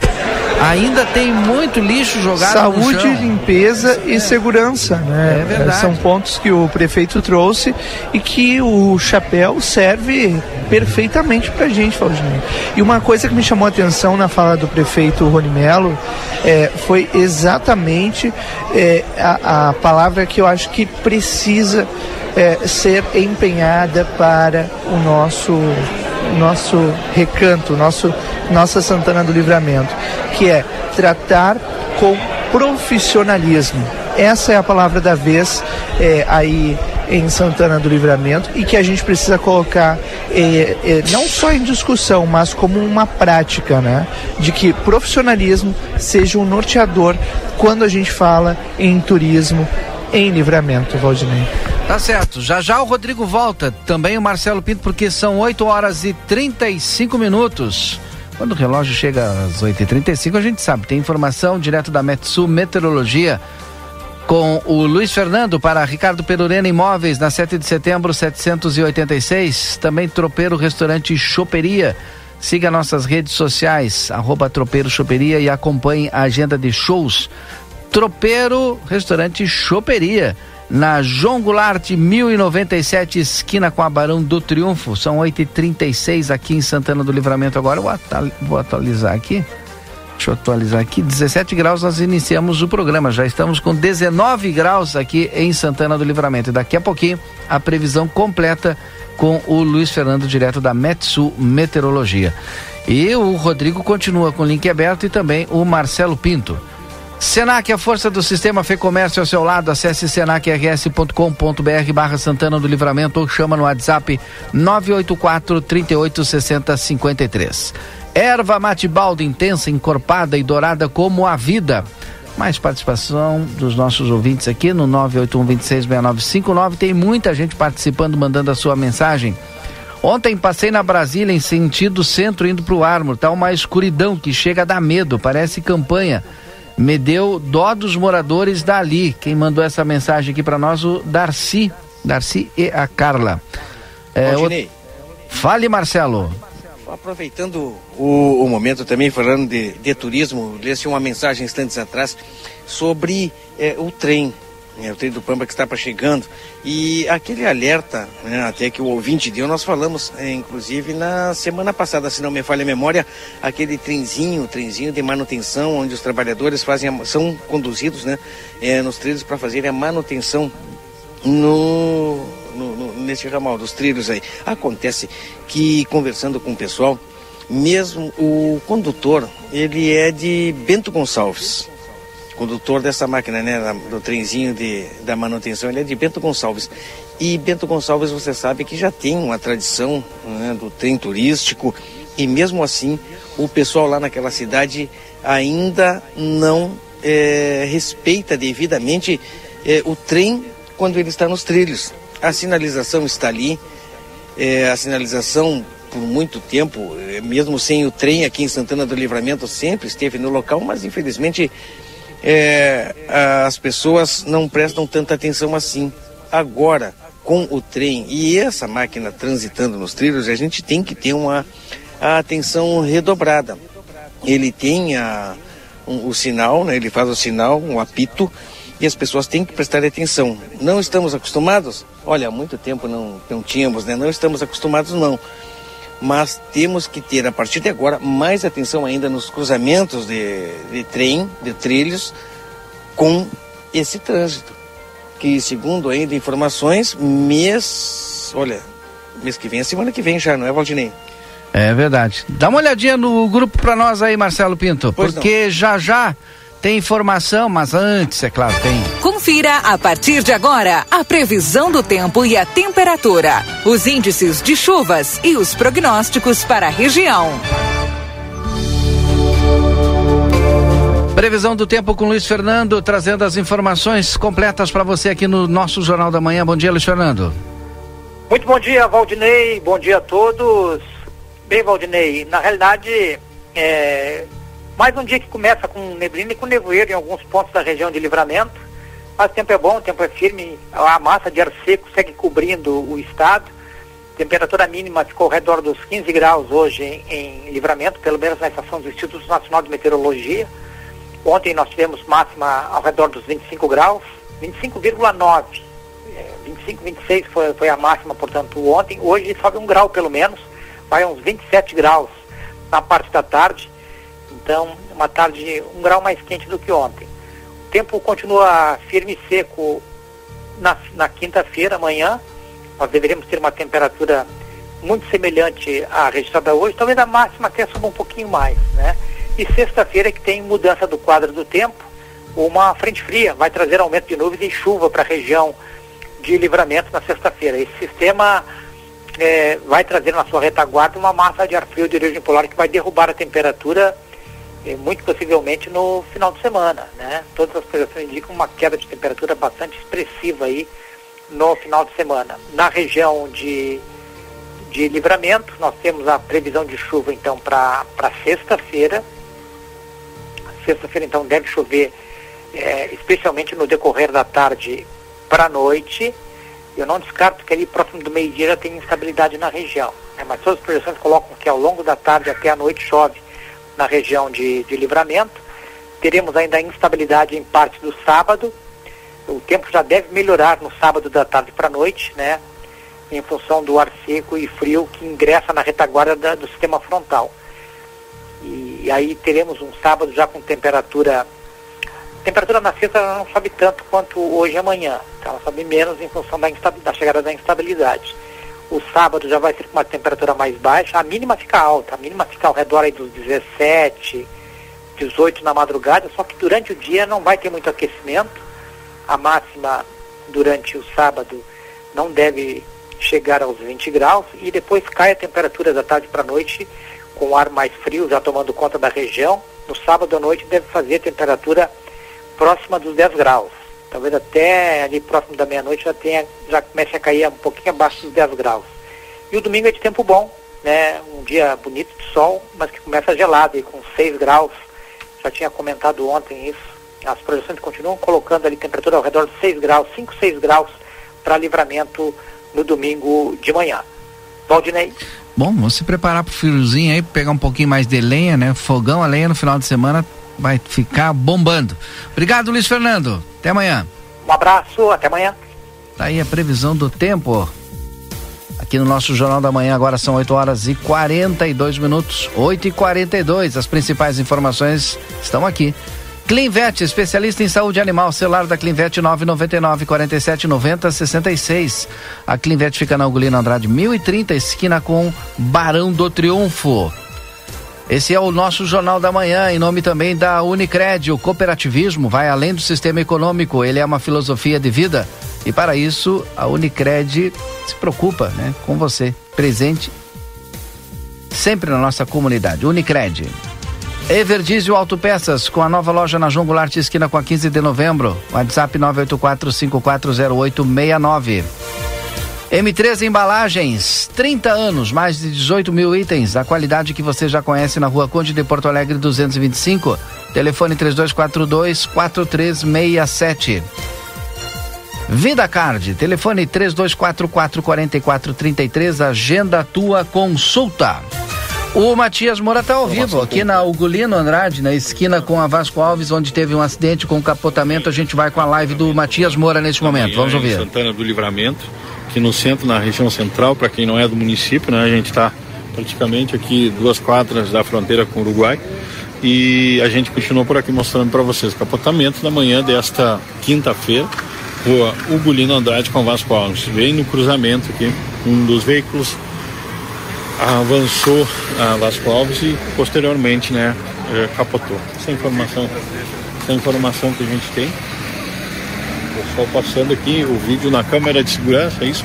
Speaker 2: Ainda tem muito lixo jogado
Speaker 3: Saúde, limpeza e segurança, né?
Speaker 2: É verdade.
Speaker 3: São pontos que o prefeito trouxe e que o chapéu serve perfeitamente pra gente, Valdinei. E uma coisa que me chamou a atenção na fala do prefeito Rony Melo é, foi exatamente é, a, a palavra que eu acho que precisa é, ser empenhada para o nosso nosso recanto, nosso, nossa Santana do Livramento, que é tratar com profissionalismo. Essa é a palavra da vez é, aí em Santana do Livramento e que a gente precisa colocar é, é, não só em discussão, mas como uma prática, né? De que profissionalismo seja um norteador quando a gente fala em turismo em livramento, Valdinei.
Speaker 2: Tá certo. Já já o Rodrigo volta. Também o Marcelo Pinto, porque são 8 horas e 35 minutos. Quando o relógio chega às 8h35, a gente sabe. Tem informação direto da Metsu Meteorologia com o Luiz Fernando para Ricardo Perurena Imóveis, na 7 de setembro, 786. Também Tropeiro Restaurante Choperia. Siga nossas redes sociais, arroba Tropeiro Choperia e acompanhe a agenda de shows. Tropeiro Restaurante Choperia na João Goulart 1097, esquina com a Barão do Triunfo. São 8h36 aqui em Santana do Livramento. Agora eu vou atualizar aqui. Deixa eu atualizar aqui. 17 graus nós iniciamos o programa. Já estamos com 19 graus aqui em Santana do Livramento. E daqui a pouquinho a previsão completa com o Luiz Fernando, direto da Metsu Meteorologia. E o Rodrigo continua com o link aberto e também o Marcelo Pinto. Senac, a força do sistema Fê Comércio ao seu lado. Acesse senacrs.com.br barra Santana do Livramento ou chama no WhatsApp 984 38 60 53. Erva mate balde intensa, encorpada e dourada como a vida. Mais participação dos nossos ouvintes aqui no 981 26 6959. Tem muita gente participando, mandando a sua mensagem. Ontem passei na Brasília em sentido centro indo para o Armor. Tá uma escuridão que chega a dar medo, parece campanha me deu dó dos moradores dali. Quem mandou essa mensagem aqui para nós, o Darcy. Darcy e a Carla.
Speaker 4: É, o...
Speaker 2: Fale, Marcelo.
Speaker 4: Aproveitando o, o, momento também, falando de, de turismo, li uma mensagem instantes atrás sobre é, o trem é, o trem do Pamba que está para chegando. E aquele alerta, né, até que o ouvinte deu, nós falamos, é, inclusive na semana passada, se não me falha a memória, aquele trenzinho, trenzinho de manutenção, onde os trabalhadores fazem a, são conduzidos né, é, nos trilhos para fazer a manutenção no, no, no, nesse ramal dos trilhos aí. Acontece que, conversando com o pessoal, mesmo o condutor, ele é de Bento Gonçalves condutor dessa máquina, né, do trenzinho de, da manutenção, ele é de Bento Gonçalves. E Bento Gonçalves, você sabe que já tem uma tradição né, do trem turístico, e mesmo assim, o pessoal lá naquela cidade ainda não é, respeita devidamente é, o trem quando ele está nos trilhos. A sinalização está ali, é, a sinalização por muito tempo, mesmo sem o trem aqui em Santana do Livramento, sempre esteve no local, mas infelizmente é, as pessoas não prestam tanta atenção assim. Agora, com o trem e essa máquina transitando nos trilhos, a gente tem que ter uma atenção redobrada. Ele tem a, um, o sinal, né? ele faz o sinal, um apito, e as pessoas têm que prestar atenção. Não estamos acostumados? Olha, há muito tempo não, não tínhamos, né? Não estamos acostumados, não. Mas temos que ter, a partir de agora, mais atenção ainda nos cruzamentos de, de trem, de trilhos, com esse trânsito. Que, segundo ainda informações, mês. Olha, mês que vem é semana que vem já, não é, Valdinei?
Speaker 2: É verdade. Dá uma olhadinha no grupo para nós aí, Marcelo Pinto, pois porque não. já já tem informação, mas antes, é claro, tem.
Speaker 6: Confira a partir de agora a previsão do tempo e a temperatura, os índices de chuvas e os prognósticos para a região.
Speaker 2: Previsão do tempo com Luiz Fernando, trazendo as informações completas para você aqui no nosso Jornal da Manhã. Bom dia, Luiz Fernando.
Speaker 7: Muito bom dia, Valdinei. Bom dia a todos. Bem, Valdinei, na realidade, é, mais um dia que começa com neblina e com nevoeiro em alguns pontos da região de livramento. Mas o tempo é bom, o tempo é firme, a massa de ar seco segue cobrindo o estado. Temperatura mínima ficou ao redor dos 15 graus hoje em, em livramento, pelo menos na estação do Instituto Nacional de Meteorologia. Ontem nós tivemos máxima ao redor dos 25 graus, 25,9. 25, 26 foi, foi a máxima, portanto, ontem. Hoje sobe um grau pelo menos, vai a uns 27 graus na parte da tarde. Então, uma tarde um grau mais quente do que ontem. Tempo continua firme e seco na, na quinta-feira, amanhã. Nós deveríamos ter uma temperatura muito semelhante à registrada hoje, talvez a máxima até suba um pouquinho mais, né? E sexta-feira que tem mudança do quadro do tempo, uma frente fria vai trazer aumento de nuvens e chuva para a região de livramento na sexta-feira. Esse sistema é, vai trazer na sua retaguarda uma massa de ar frio de origem polar que vai derrubar a temperatura muito possivelmente no final de semana, né? Todas as projeções indicam uma queda de temperatura bastante expressiva aí no final de semana. Na região de, de livramento, nós temos a previsão de chuva então para sexta-feira. Sexta-feira então deve chover é, especialmente no decorrer da tarde para a noite. Eu não descarto que ali próximo do meio-dia já tem instabilidade na região, né? mas todas as projeções colocam que ao longo da tarde até a noite chove na região de, de livramento. Teremos ainda instabilidade em parte do sábado. O tempo já deve melhorar no sábado da tarde para a noite, né? Em função do ar seco e frio que ingressa na retaguarda da, do sistema frontal. E, e, aí teremos um sábado já com temperatura. Temperatura na sexta não sobe tanto quanto hoje e amanhã. Então ela sobe menos em função da, da chegada da instabilidade. O sábado já vai ser com uma temperatura mais baixa, a mínima fica alta, a mínima fica ao redor aí dos 17, 18 na madrugada, só que durante o dia não vai ter muito aquecimento. A máxima durante o sábado não deve chegar aos 20 graus e depois cai a temperatura da tarde para a noite com o ar mais frio já tomando conta da região. No sábado à noite deve fazer temperatura próxima dos 10 graus talvez até ali próximo da meia-noite já tenha, já comece a cair um pouquinho abaixo dos 10 graus. E o domingo é de tempo bom, né? Um dia bonito de sol, mas que começa gelado e com 6 graus. Já tinha comentado ontem isso. As projeções continuam colocando ali temperatura ao redor de 6 graus, 5, 6 graus para livramento no domingo de manhã. Valdinei.
Speaker 2: Bom, vamos se preparar para o friozinho aí, pegar um pouquinho mais de lenha, né? Fogão a lenha no final de semana vai ficar bombando. Obrigado, Luiz Fernando. Até amanhã.
Speaker 7: Um abraço, até amanhã.
Speaker 2: Tá aí a previsão do tempo. Aqui no nosso Jornal da Manhã, agora são 8 horas e 42 minutos. 8 e 42 As principais informações estão aqui. Clinvet, especialista em saúde animal, celular da Clinvet 999 47 90 66. A Clinvet fica na Ugolino Andrade 1030, esquina com Barão do Triunfo. Esse é o nosso Jornal da Manhã, em nome também da Unicred. O cooperativismo vai além do sistema econômico, ele é uma filosofia de vida. E para isso, a Unicred se preocupa né, com você, presente sempre na nossa comunidade. Unicred. Everdiesel Autopeças, com a nova loja na João Goulart, esquina com a 15 de novembro. WhatsApp 984-540869. M3 Embalagens, 30 anos, mais de 18 mil itens, a qualidade que você já conhece na rua Conde de Porto Alegre 225. Telefone 3242-4367. Vida Card, telefone 3244-4433, agenda tua consulta. O Matias Moura está ao vivo aqui na Ugolino Andrade, na esquina com a Vasco Alves, onde teve um acidente com capotamento. A gente vai com a live do Matias Moura neste momento. Vamos ouvir.
Speaker 8: Santana do Livramento, aqui no centro, na região central, para quem não é do município, né? A gente está praticamente aqui duas quadras da fronteira com o Uruguai. E a gente continuou por aqui mostrando para vocês capotamento da manhã desta quinta-feira, rua Ugolino Andrade com Vasco Alves. Bem no cruzamento aqui, um dos veículos avançou a Vasco Alves e posteriormente, né, eh, capotou. Essa informação, essa informação que a gente tem. Pessoal passando aqui o vídeo na câmera de segurança, é isso?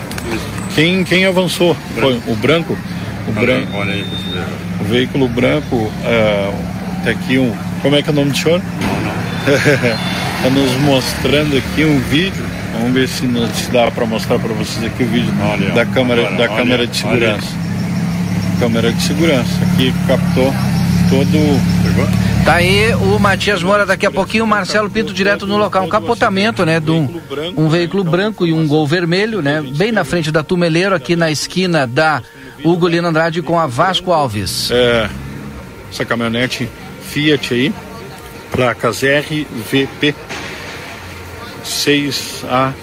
Speaker 8: Quem, quem avançou? Foi o branco? O branco.
Speaker 9: Olha aí,
Speaker 8: o veículo branco, uh, tá aqui um. Como é que é o nome do senhor?
Speaker 9: Não, não.
Speaker 8: Está [laughs] nos mostrando aqui um vídeo. Vamos ver se, se dá para mostrar para vocês aqui o vídeo
Speaker 9: olha,
Speaker 8: da câmera,
Speaker 9: olha,
Speaker 8: da
Speaker 9: olha,
Speaker 8: câmera de segurança.
Speaker 9: Olha
Speaker 8: câmera de segurança. Aqui captou todo.
Speaker 2: Tá aí o Matias Moura, daqui a pouquinho o Marcelo Pinto direto no local. Um capotamento, né? De um, um veículo branco e um gol vermelho, né? Bem na frente da Tumeleiro, aqui na esquina da Hugo Lino Andrade com a Vasco Alves.
Speaker 8: É, essa caminhonete Fiat aí, placas RVP 6A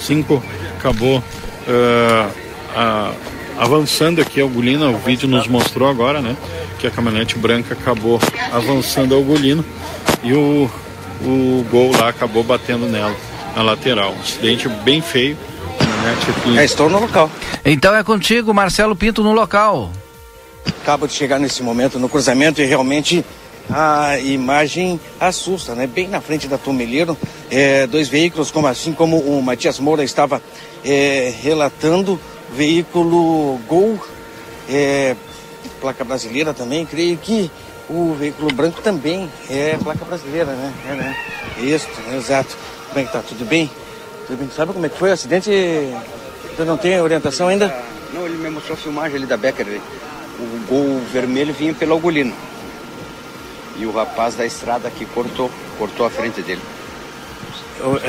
Speaker 8: 05, acabou. Uh, a, avançando aqui a Ugolina, o vídeo nos mostrou agora, né? Que a caminhonete branca acabou avançando a Ugolina e o, o gol lá acabou batendo nela, na lateral. Um acidente bem feio.
Speaker 4: É, estou no local.
Speaker 2: Então é contigo, Marcelo Pinto, no local.
Speaker 4: Acabo de chegar nesse momento no cruzamento e realmente a imagem assusta, né? Bem na frente da Tomeleiro, é, dois veículos, como assim como o Matias Moura estava é, relatando, veículo Gol, é, placa brasileira também, creio que o veículo branco também é placa brasileira, né? É, né? Isso, exato. Como é que tá? Tudo bem? Tudo bem? Sabe como é que foi o acidente? Você não tem orientação ainda?
Speaker 10: Não, ele me mostrou a filmagem ali da Becker. O gol vermelho vinha pelo Agulino. E o rapaz da estrada que cortou, cortou a frente dele.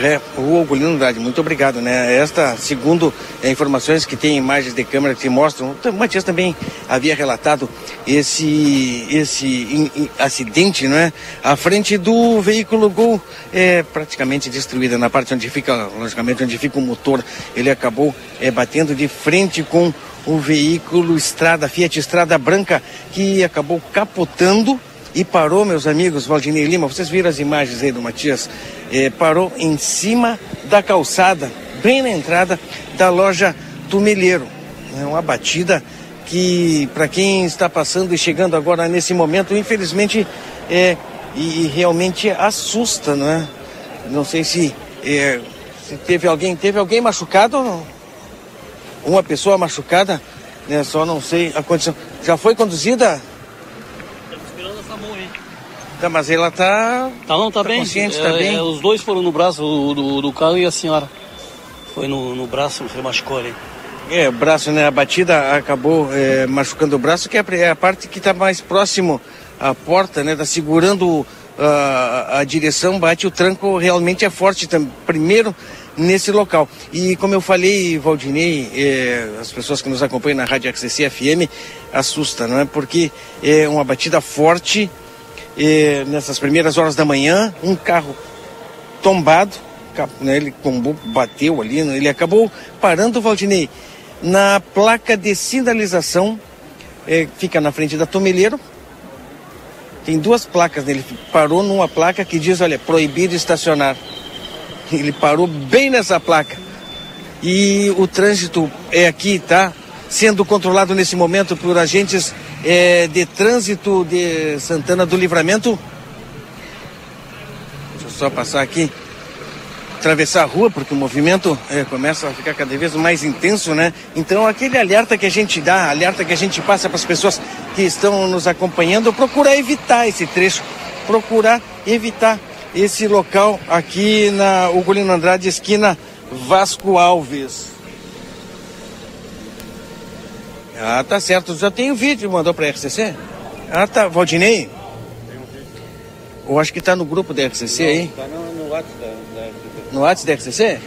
Speaker 4: É, o Ogolino Andrade, muito obrigado, né? Esta, segundo é, informações que tem imagens de câmera que mostram, o Matias também havia relatado esse, esse in, in, acidente, não é? À frente do veículo Gol, é praticamente destruída na parte onde fica, logicamente, onde fica o motor. Ele acabou é, batendo de frente com o veículo Estrada, Fiat Estrada Branca, que acabou capotando e parou, meus amigos, Valdinei Lima, vocês viram as imagens aí do Matias, eh, parou em cima da calçada, bem na entrada da loja Tumeleiro. É uma batida que, para quem está passando e chegando agora nesse momento, infelizmente, é, e, e realmente assusta, não é? Não sei se, é, se teve alguém, teve alguém machucado, uma pessoa machucada, né? Só não sei a condição. Já foi conduzida? Tá, mas ela tá.
Speaker 11: Tá não, tá,
Speaker 4: tá
Speaker 11: bem.
Speaker 4: Consciente,
Speaker 11: é,
Speaker 4: tá bem.
Speaker 11: É, os dois foram no braço do, do, do, carro e a senhora. Foi no, no braço, se machucou ali.
Speaker 4: É, o braço, né? A batida acabou é, machucando o braço, que é, é a parte que está mais próximo à porta, né? Tá segurando uh, a direção, bate o tranco, realmente é forte. Tam, primeiro nesse local. E como eu falei, Valdinei, é, as pessoas que nos acompanham na Rádio XCC FM, assusta, não é? Porque é uma batida forte e, nessas primeiras horas da manhã, um carro tombado, né, ele tombou, bateu ali, né, ele acabou parando, Valdinei, na placa de sinalização, é, fica na frente da Tomeleiro. Tem duas placas nele, parou numa placa que diz, olha, proibido estacionar. Ele parou bem nessa placa. E o trânsito é aqui, tá? Sendo controlado nesse momento por agentes é, de trânsito de Santana do Livramento. Deixa eu só passar aqui. atravessar a rua, porque o movimento é, começa a ficar cada vez mais intenso, né? Então, aquele alerta que a gente dá, alerta que a gente passa para as pessoas que estão nos acompanhando, procurar evitar esse trecho, procurar evitar esse local aqui na Ugolino Andrade, esquina Vasco Alves. Ah, tá certo. Já tem o vídeo, mandou para a RCC? Ah, tá. Valdinei? Eu acho que tá no grupo da RCC aí.
Speaker 10: Tá no, no WhatsApp da, da
Speaker 4: No WhatsApp da RCC?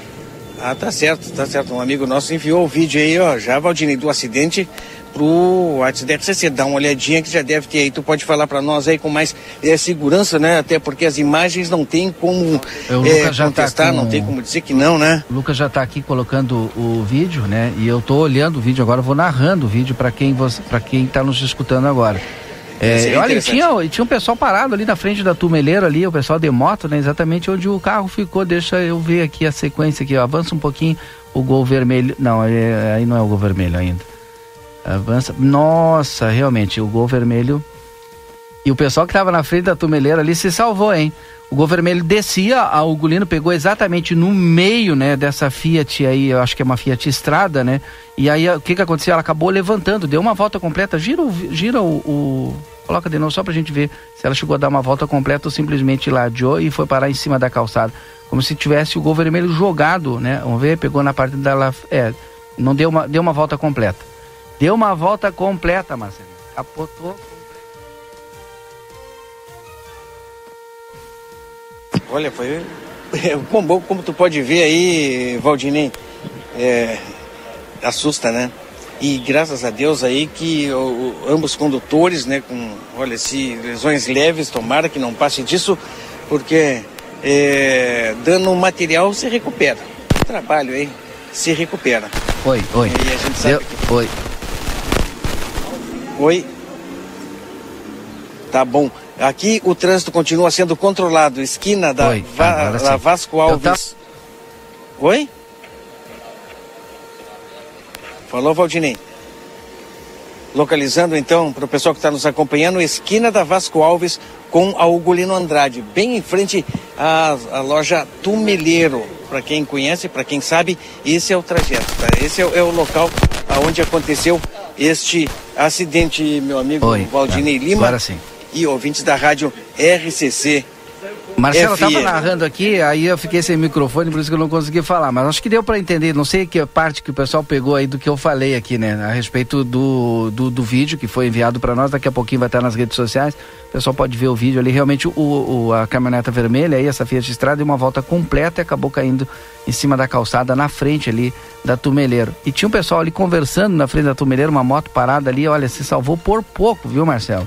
Speaker 4: Ah, tá certo, tá certo. Um amigo nosso enviou o vídeo aí, ó, já, Valdinei, do acidente pro WhatsApp RCC. Dá uma olhadinha que já deve ter aí. Tu pode falar para nós aí com mais é, segurança, né? Até porque as imagens não tem como é,
Speaker 2: já tá
Speaker 4: contestar,
Speaker 2: com-
Speaker 4: não tem como dizer que não, né?
Speaker 2: O Lucas já está aqui colocando o vídeo, né? E eu tô olhando o vídeo agora, vou narrando o vídeo para quem você, para quem está nos escutando agora. É,
Speaker 4: é
Speaker 2: olha, e tinha, e tinha um pessoal parado ali na frente da tumeleira ali, o pessoal de moto, né? Exatamente onde o carro ficou. Deixa eu ver aqui a sequência aqui. ó. Avança um pouquinho o gol vermelho. Não, é- aí não é o gol vermelho ainda. Avança. Nossa, realmente, o gol vermelho. E o pessoal que estava na frente da tumeleira ali se salvou, hein? O gol vermelho descia, a Ugolino pegou exatamente no meio, né, dessa Fiat aí, eu acho que é uma Fiat Estrada, né? E aí o que que aconteceu? Ela acabou levantando, deu uma volta completa, gira gira o, o- coloca de novo só pra gente ver se ela chegou a dar uma volta completa ou simplesmente ladeou e foi parar em cima da calçada, como se tivesse o gol vermelho jogado, né? Vamos ver, pegou na parte da é, não deu uma deu uma volta completa. Deu uma volta completa, Marcelo. Capotou.
Speaker 4: Olha, foi. [laughs] Como, como tu pode ver aí, Valdinei, é, assusta, né? E graças a Deus aí que o- o- ambos condutores, né, com, olha, se lesões leves, tomara que não passe disso, porque é, dano material se recupera. Trabalho aí se recupera.
Speaker 2: Oi, oi.
Speaker 4: E a gente sabe
Speaker 2: Deu- Oi.
Speaker 4: Oi. Tá bom. Aqui o trânsito continua sendo controlado. Esquina da,
Speaker 2: Oi,
Speaker 4: Va- da Vasco Alves. Oi? Falou, Valdinei. Localizando então, para o pessoal que está nos acompanhando, esquina da Vasco Alves com a Ugolino Andrade, bem em frente à, à loja Tumeleiro. Para quem conhece, para quem sabe, esse é o trajeto, tá? Esse é, o- é o local onde aconteceu este acidente, meu amigo
Speaker 2: Oi,
Speaker 4: Valdinei
Speaker 2: tá.
Speaker 4: Lima.
Speaker 2: Agora sim.
Speaker 4: E ouvintes da rádio RCC.
Speaker 2: Marcelo estava narrando aqui, aí eu fiquei sem microfone, por isso que eu não consegui falar. Mas acho que deu para entender, não sei que parte que o pessoal pegou aí do que eu falei aqui, né? A respeito do, do, do vídeo que foi enviado para nós, daqui a pouquinho vai estar nas redes sociais. O pessoal pode ver o vídeo ali. Realmente o, o- a caminhoneta vermelha aí, essa Fiat Estrada, deu uma volta completa e acabou caindo em cima da calçada, na frente ali da Tumeleiro. E tinha um pessoal ali conversando na frente da Tumeleiro, uma moto parada ali, olha, se salvou por pouco, viu, Marcelo?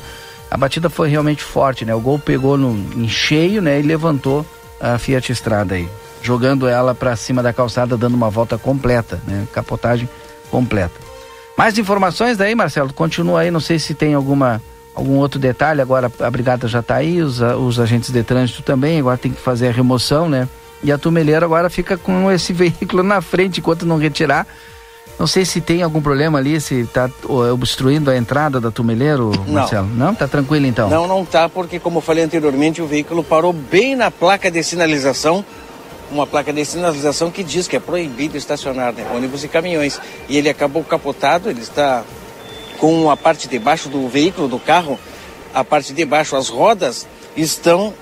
Speaker 2: A batida foi realmente forte, né? O gol pegou no, em cheio, né? E levantou a Fiat Estrada aí, jogando ela para cima da calçada, dando uma volta completa, né? Capotagem completa. Mais informações daí, Marcelo? Continua aí, não sei se tem alguma algum outro detalhe. Agora a brigada já está aí, os, os agentes de trânsito também. Agora tem que fazer a remoção, né? E a tumeleira agora fica com esse [laughs] veículo na frente enquanto não retirar. Não sei se tem algum problema ali, se está obstruindo a entrada da tumeleiro. Marcelo. Não? Tá tranquilo então?
Speaker 4: Não, não tá, porque como eu falei anteriormente, o veículo parou bem na placa de sinalização, uma placa de sinalização que diz que é proibido estacionar né, ônibus e caminhões. E ele acabou capotado, ele está com a parte de baixo do veículo, do carro, a parte de baixo, as rodas estão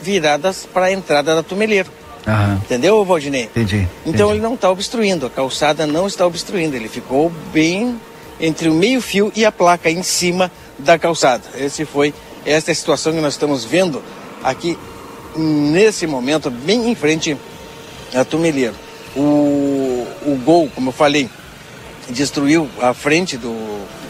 Speaker 4: viradas para a entrada da tumeleiro.
Speaker 2: Aham.
Speaker 4: Entendeu, Valdinei?
Speaker 2: Entendi.
Speaker 4: Então ele não está obstruindo, a calçada não está obstruindo, ele ficou bem entre o meio-fio e a placa em cima da calçada. Esse foi esta é a situação que nós estamos vendo aqui nesse momento, bem em frente a Tumeleiro. O, o gol, como eu falei, destruiu a frente do,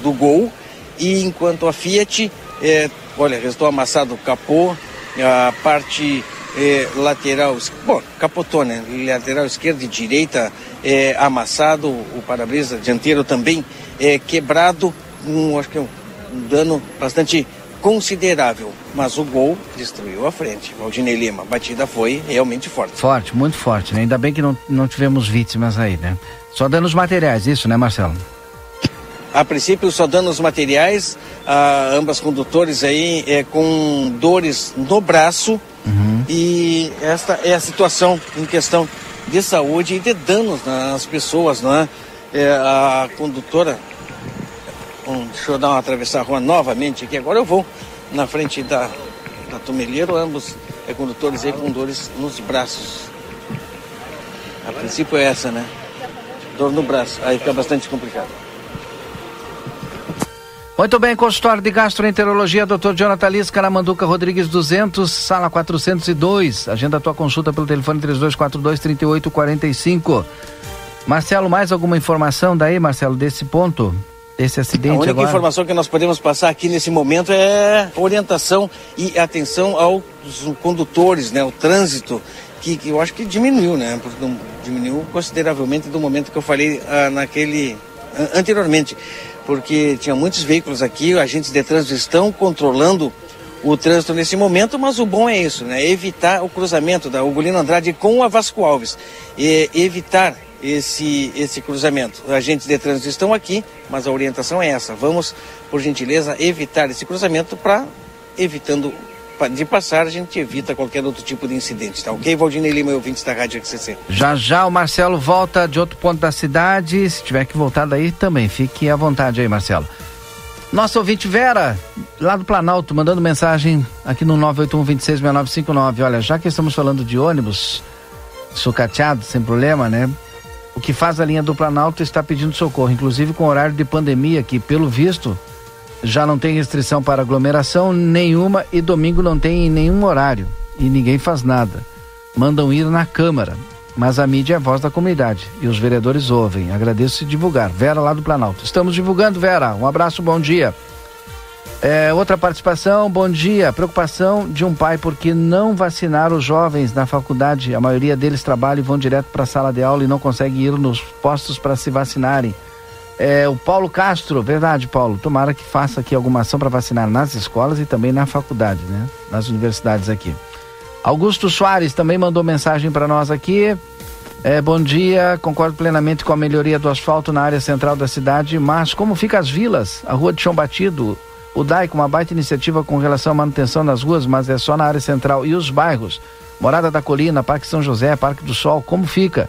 Speaker 4: do gol e enquanto a Fiat, é, olha, restou amassado o capô, a parte é, lateral, bom, capotou, né? Lateral esquerda e direita é, amassado, o para-brisa dianteiro também é quebrado, um, acho que um, um dano bastante considerável, mas o gol destruiu a frente. Valdinei Lima, a batida foi realmente forte.
Speaker 2: Forte, muito forte, né? Ainda bem que não, não tivemos vítimas aí, né? Só danos materiais, isso, né, Marcelo?
Speaker 4: A princípio, só danos materiais, ah, ambas condutores aí é, com dores no braço, E esta é a situação em questão de saúde e de danos nas pessoas, não é? a condutora, um, deixa eu dar uma atravessar a rua novamente aqui, agora eu vou na frente da, da Tumeleiro, ambos é condutores aí com dores nos braços. A princípio é essa, né? Dor no braço, aí fica bastante complicado.
Speaker 2: Muito bem, consultório de gastroenterologia, Dr. Jonathan Lisca, na Manduca Rodrigues 200, sala 402. Agenda a tua consulta pelo telefone 3242-3845. Marcelo, mais alguma informação daí, Marcelo, desse ponto? Desse acidente
Speaker 4: A única
Speaker 2: agora?
Speaker 4: informação que nós podemos passar aqui nesse momento é orientação e atenção aos condutores, né? O trânsito, que, que eu acho que diminuiu, né? Diminuiu consideravelmente do momento que eu falei ah, naquele an- anteriormente, porque tinha muitos veículos aqui, agentes de trânsito estão controlando o trânsito nesse momento, mas o bom é isso, né? Evitar o cruzamento da Ugolino Andrade com a Vasco Alves. E evitar esse, esse cruzamento. Os agentes de trânsito estão aqui, mas a orientação é essa. Vamos, por gentileza, evitar esse cruzamento para, evitando de passar, a gente evita qualquer outro tipo de incidente, tá ok? Valdinei Lima e ouvintes da Rádio XCC.
Speaker 2: Já já o Marcelo volta de outro ponto da cidade. Se tiver que voltar daí também, fique à vontade aí, Marcelo. Nosso ouvinte Vera, lá do Planalto, mandando mensagem aqui no 981-266959. Olha, já que estamos falando de ônibus sucateado, sem problema, né? O que faz a linha do Planalto está pedindo socorro, inclusive com horário de pandemia, que pelo visto já não tem restrição para aglomeração nenhuma e domingo não tem em nenhum horário e ninguém faz nada. Mandam ir na Câmara, mas a mídia é a voz da comunidade e os vereadores ouvem. Agradeço se divulgar. Vera lá do Planalto. Estamos divulgando, Vera. Um abraço, bom dia. É, outra participação, bom dia. Preocupação de um pai porque não vacinaram os jovens na faculdade. A maioria deles trabalham e vão direto para a sala de aula e não conseguem ir nos postos para se vacinarem. É, o Paulo Castro, verdade, Paulo. Tomara que faça aqui alguma ação para vacinar nas escolas e também na faculdade, né? Nas universidades aqui. Augusto Soares também mandou mensagem para nós aqui. É, bom dia, concordo plenamente com a melhoria do asfalto na área central da cidade, mas como fica as vilas? A rua de Chão Batido, o DAI com uma baita iniciativa com relação à manutenção das ruas, mas é só na área central. E os bairros? Morada da Colina, Parque São José, Parque do Sol, como fica?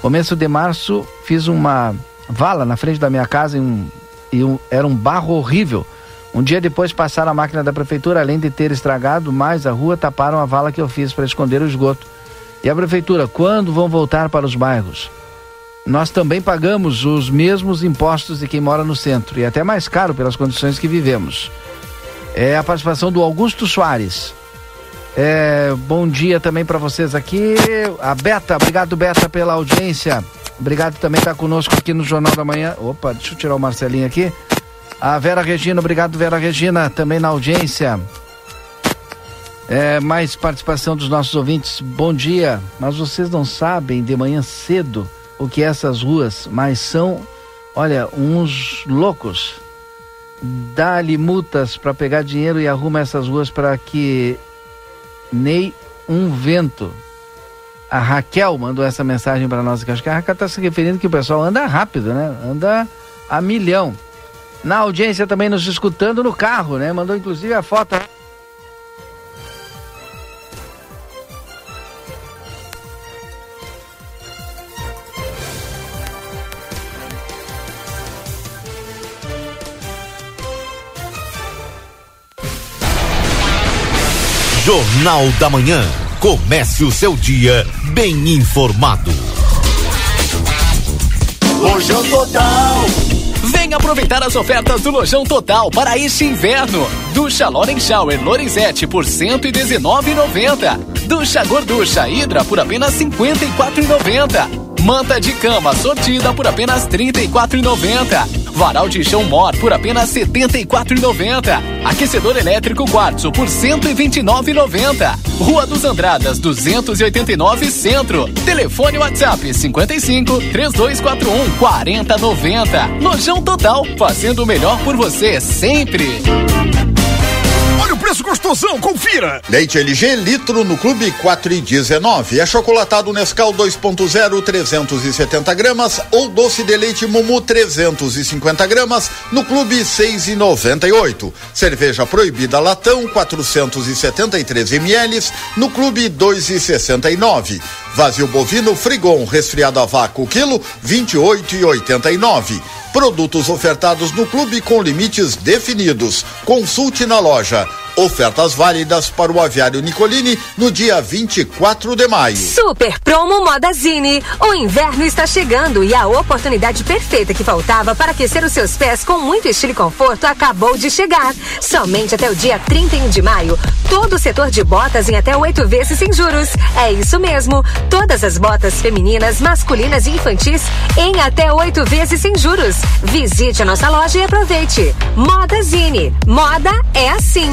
Speaker 2: Começo de março fiz uma vala na frente da minha casa e, um, e um- era um barro horrível. Um dia depois passaram a máquina da prefeitura, além de ter estragado mais a rua, taparam a vala que eu fiz para esconder o esgoto. E a prefeitura, quando vão voltar para os bairros? Nós também pagamos os mesmos impostos de quem mora no centro e até mais caro pelas condições que vivemos. É a participação do Augusto Soares. É, bom dia também para vocês aqui. A Beta, obrigado Beta pela audiência. Obrigado também estar conosco aqui no Jornal da Manhã. Opa, deixa eu tirar o Marcelinho aqui. A Vera Regina, obrigado Vera Regina, também na audiência. É, mais participação dos nossos ouvintes. Bom dia. Mas vocês não sabem de manhã cedo o que é essas ruas, mas são, olha, uns loucos. Dá-lhe multas para pegar dinheiro e arruma essas ruas para que nem um vento. A Raquel mandou essa mensagem para nós. Que acho que a Raquel está se referindo que o pessoal anda rápido, né? Anda a milhão. Na audiência também nos escutando no carro, né? Mandou inclusive a foto.
Speaker 1: Jornal da Manhã. Comece o seu dia bem informado.
Speaker 9: Lojão Total. Vem aproveitar as ofertas do Lojão Total para este inverno. Ducha Loren Shower Lorenzetti por 119,90. Ducha Gorducha Hidra por apenas 54,90. Manta de cama sortida por apenas 34,90. Varal de chão Mor por apenas 74,90. Aquecedor elétrico Quartzo por 129,90. Rua dos Andradas 289 Centro. Telefone WhatsApp 55 3241 4090. Lojão Total, fazendo o melhor por você sempre.
Speaker 12: Olha o preço gostoso promoção, confira!
Speaker 13: Leite LG litro no Clube 4 e 19. É chocolatado Nescau 2.0 370 gramas ou doce de leite Mumu 350 gramas no Clube 6 e 98. Cerveja proibida latão 473 ml no Clube 2 e 69. Vazio bovino Frigon resfriado a vácuo quilo 28 e 89. Produtos ofertados no clube com limites definidos. Consulte na loja. Ofertas válidas para o aviário Nicolini no dia 24 de maio.
Speaker 14: Super Promo Modazine. O inverno está chegando e a oportunidade perfeita que faltava para aquecer os seus pés com muito estilo e conforto acabou de chegar. Somente até o dia 31 de maio, todo o setor de botas em até oito vezes sem juros. É isso mesmo. Todas as botas femininas, masculinas e infantis em até oito vezes sem juros. Visite a nossa loja e aproveite. Modazine. Moda é assim.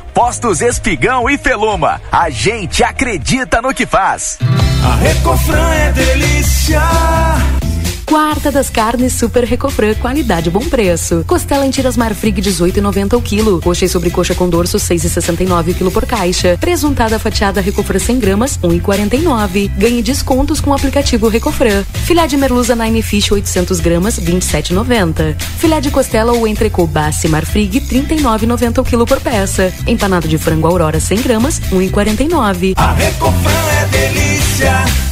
Speaker 15: Postos Espigão e Feluma. A gente acredita no que faz.
Speaker 12: A Recofran é delícia.
Speaker 16: Quarta das carnes Super Recofran, qualidade bom preço. Costela em tiras Marfrig 18,90 o quilo. Coxa e sobrecoxa com dorso 6,69 o quilo por caixa. Presuntada fatiada Recofran 100 gramas 1,49. Ganhe descontos com o aplicativo Recofran. Filé de merluza Nine Fish 800 gramas 27,90. Filé de costela ou entrecô Bassi Marfrig 39,90 o quilo por peça. Empanado de frango Aurora 100 gramas 1,49.
Speaker 12: A Recofran é delícia.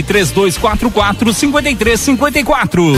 Speaker 17: 3244 5354.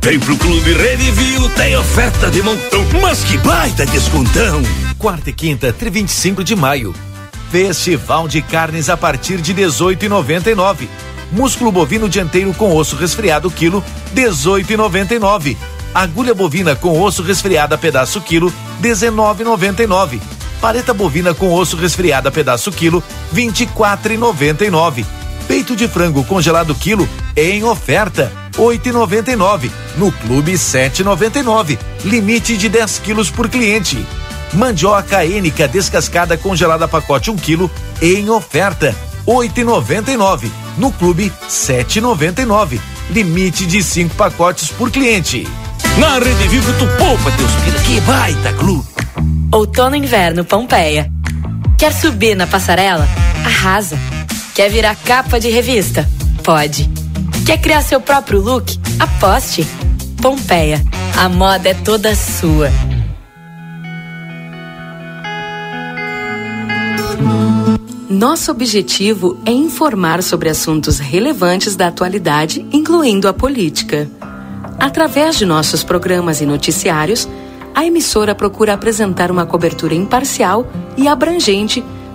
Speaker 12: Vem pro Clube Redivio, tem oferta de montão, mas que baita descontão!
Speaker 18: Quarta e quinta, 25 de maio. Festival de carnes a partir de 18,99. Músculo bovino dianteiro com osso resfriado quilo, 18,99. Agulha bovina com osso resfriada pedaço quilo, 19,99. Paleta bovina com osso resfriada pedaço quilo, 24,99. Peito de frango congelado quilo em oferta, 8,99. No Clube 7,99. Limite de 10 quilos por cliente. Mandioca ênica descascada congelada pacote 1 quilo em oferta, 8,99. No Clube 7,99. Limite de 5 pacotes por cliente.
Speaker 12: Na Rede Vivo tu poupa teus pila, que baita clube!
Speaker 16: Outono e inverno Pompeia. Quer subir na passarela? Arrasa. Quer virar capa de revista? Pode. Quer criar seu próprio look? Aposte. Pompeia. A moda é toda sua. Nosso objetivo é informar sobre assuntos relevantes da atualidade, incluindo a política. Através de nossos programas e noticiários, a emissora procura apresentar uma cobertura imparcial e abrangente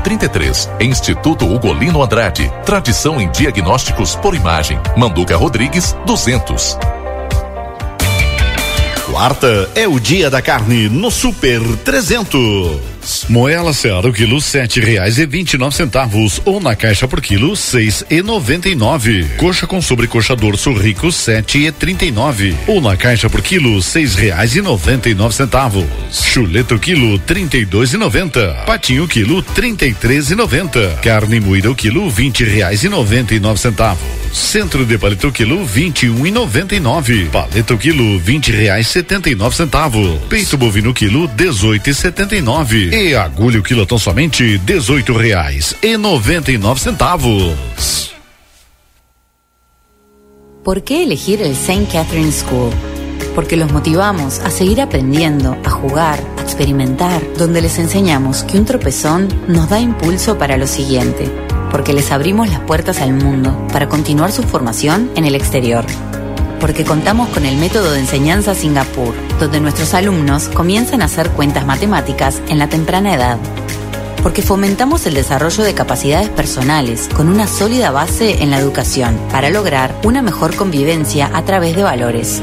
Speaker 19: 3033. Instituto Ugolino Andrade. Tradição em diagnósticos por imagem. Manduca Rodrigues 200.
Speaker 1: Quarta é o dia da carne no Super 300.
Speaker 20: Moela Seara o quilo sete reais e vinte e nove centavos ou na caixa por quilo seis e noventa e nove. Coxa com sobrecoxa dorso rico sete e trinta e nove ou na caixa por quilo seis reais e noventa e nove centavos. Chuleta o quilo trinta e dois e noventa. Patinho quilo trinta e três e noventa. Carne moída o quilo vinte reais e noventa e nove centavos. Centro de paleta o quilo vinte e um e noventa e nove. Paleta o quilo vinte reais setenta e nove centavos. Peito bovino quilo dezoito e setenta e nove. E agulha o quilotão somente dezoito reais e noventa y nueve centavos.
Speaker 21: ¿Por qué elegir el St. Catherine School? Porque los motivamos a seguir aprendiendo, a jugar, a experimentar, donde les enseñamos que un tropezón nos da impulso para lo siguiente, porque les abrimos las puertas al mundo para continuar su formación en el exterior porque contamos con el método de enseñanza Singapur, donde nuestros alumnos comienzan a hacer cuentas matemáticas en la temprana edad. Porque fomentamos el desarrollo de capacidades personales con una sólida base en la educación para lograr una mejor convivencia a través de valores.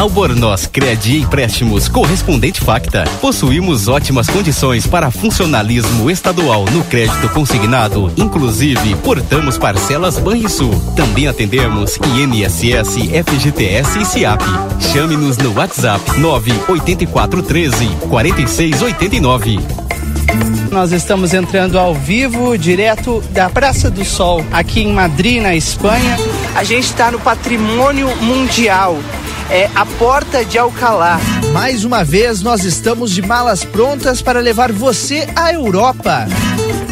Speaker 22: Albornoz Credi Empréstimos Correspondente Facta. Possuímos ótimas condições para funcionalismo estadual no crédito consignado, inclusive portamos parcelas Banrisul. Também atendemos INSS, FGTS e SIAP. Chame-nos no WhatsApp 98413 4689.
Speaker 23: Nós estamos entrando ao vivo, direto da Praça do Sol, aqui em Madrid, na Espanha. A gente está no patrimônio mundial é a Porta de Alcalá.
Speaker 24: Mais uma vez, nós estamos de malas prontas para levar você à Europa.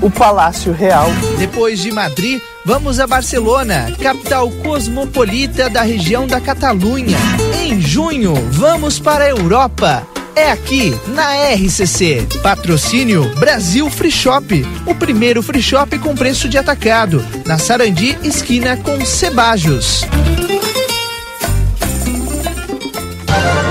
Speaker 23: O Palácio Real.
Speaker 24: Depois de Madrid, vamos a Barcelona, capital cosmopolita da região da Catalunha. Em junho, vamos para a Europa. É aqui, na RCC. Patrocínio Brasil Free Shop. O primeiro free shop com preço de atacado. Na Sarandi, esquina com Cebajos.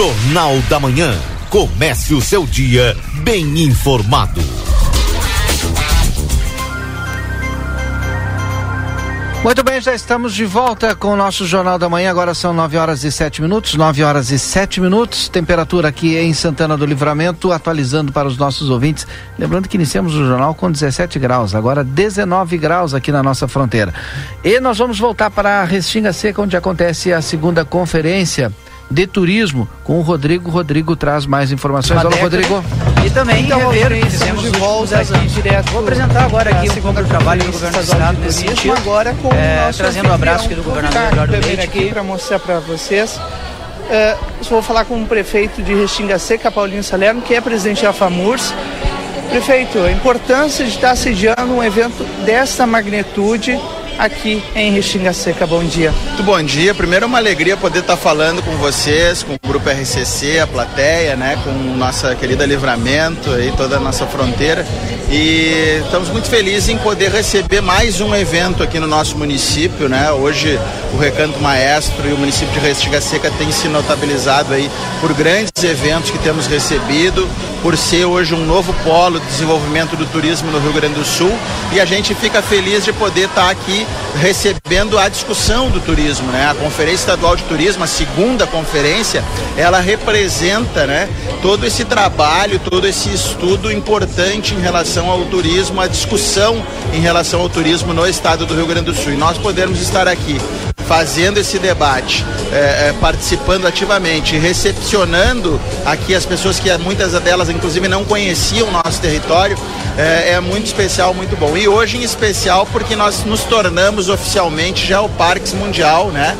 Speaker 1: Jornal da Manhã. Comece o seu dia bem informado.
Speaker 2: Muito bem, já estamos de volta com o nosso Jornal da Manhã. Agora são 9 horas e 7 minutos. 9 horas e 7 minutos. Temperatura aqui em Santana do Livramento, atualizando para os nossos ouvintes. Lembrando que iniciamos o jornal com 17 graus, agora 19 graus aqui na nossa fronteira. E nós vamos voltar para a Restinga Seca, onde acontece a segunda conferência de turismo com o Rodrigo. Rodrigo traz mais informações. Olá, Rodrigo.
Speaker 25: E também então, rever, fizemos de volta aqui direto. Vou apresentar agora aqui um pouco do trabalho do governo do estado nesse sentido.
Speaker 23: Agora com
Speaker 25: é, trazendo um abraço aqui do governador Eduardo Leite
Speaker 23: aqui para mostrar para vocês
Speaker 3: uh, vou falar com o prefeito de Restinga Seca, Paulinho Salerno, que é presidente da FAMURS. Prefeito, a importância de estar sediando um evento dessa magnitude aqui em Restinga Seca. Bom dia.
Speaker 26: Muito bom dia. Primeiro é uma alegria poder estar falando com vocês, com o Grupo RCC, a plateia, né, com nossa querida Livramento e toda a nossa fronteira. E estamos muito felizes em poder receber mais um evento aqui no nosso município, né? Hoje o Recanto Maestro e o município de Restinga Seca tem se notabilizado aí por grandes eventos que temos recebido, por ser hoje um novo polo de desenvolvimento do turismo no Rio Grande do Sul e a gente fica feliz de poder estar aqui recebendo a discussão do turismo, né? A Conferência Estadual de Turismo, a segunda conferência, ela representa, né, todo esse trabalho, todo esse estudo importante em relação ao turismo, a discussão em relação ao turismo no estado do Rio Grande do Sul. E nós podermos estar aqui fazendo esse debate, é, é, participando ativamente, recepcionando aqui as pessoas que muitas delas, inclusive, não conheciam o nosso território, é, é, muito especial, muito bom. E hoje em especial porque nós nos tornamos oficialmente já o Parques Mundial, né?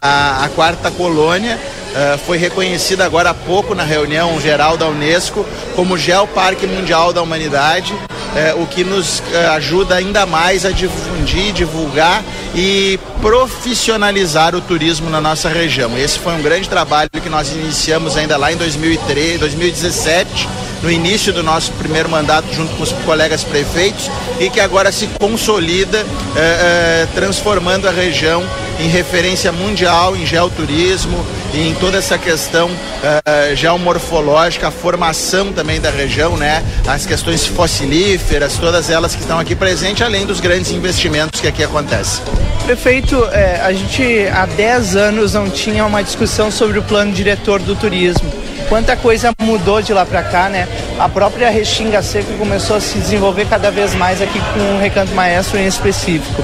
Speaker 26: A, a quarta colônia Uh, foi reconhecida agora há pouco na reunião geral da Unesco como Geoparque Mundial da Humanidade, uh, o que nos uh, ajuda ainda mais a difundir, divulgar e profissionalizar o turismo na nossa região. Esse foi um grande trabalho que nós iniciamos ainda lá em 2003, 2017 no início do nosso primeiro mandato junto com os colegas prefeitos e que agora se consolida eh, eh, transformando a região em referência mundial em geoturismo e em toda essa questão uh, geomorfológica, a formação também da região, né? As questões fossilíferas, todas elas que estão aqui presentes, além dos grandes investimentos que aqui acontecem.
Speaker 3: Prefeito, a gente há 10 anos não tinha uma discussão sobre o plano diretor do turismo. Quanta coisa mudou de lá para cá, né? A própria Restinga Seca começou a se desenvolver cada vez mais aqui com o Recanto Maestro em específico.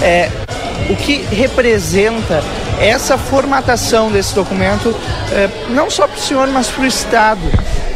Speaker 3: É, o que representa essa formatação desse documento, é, não só para o senhor, mas para o Estado?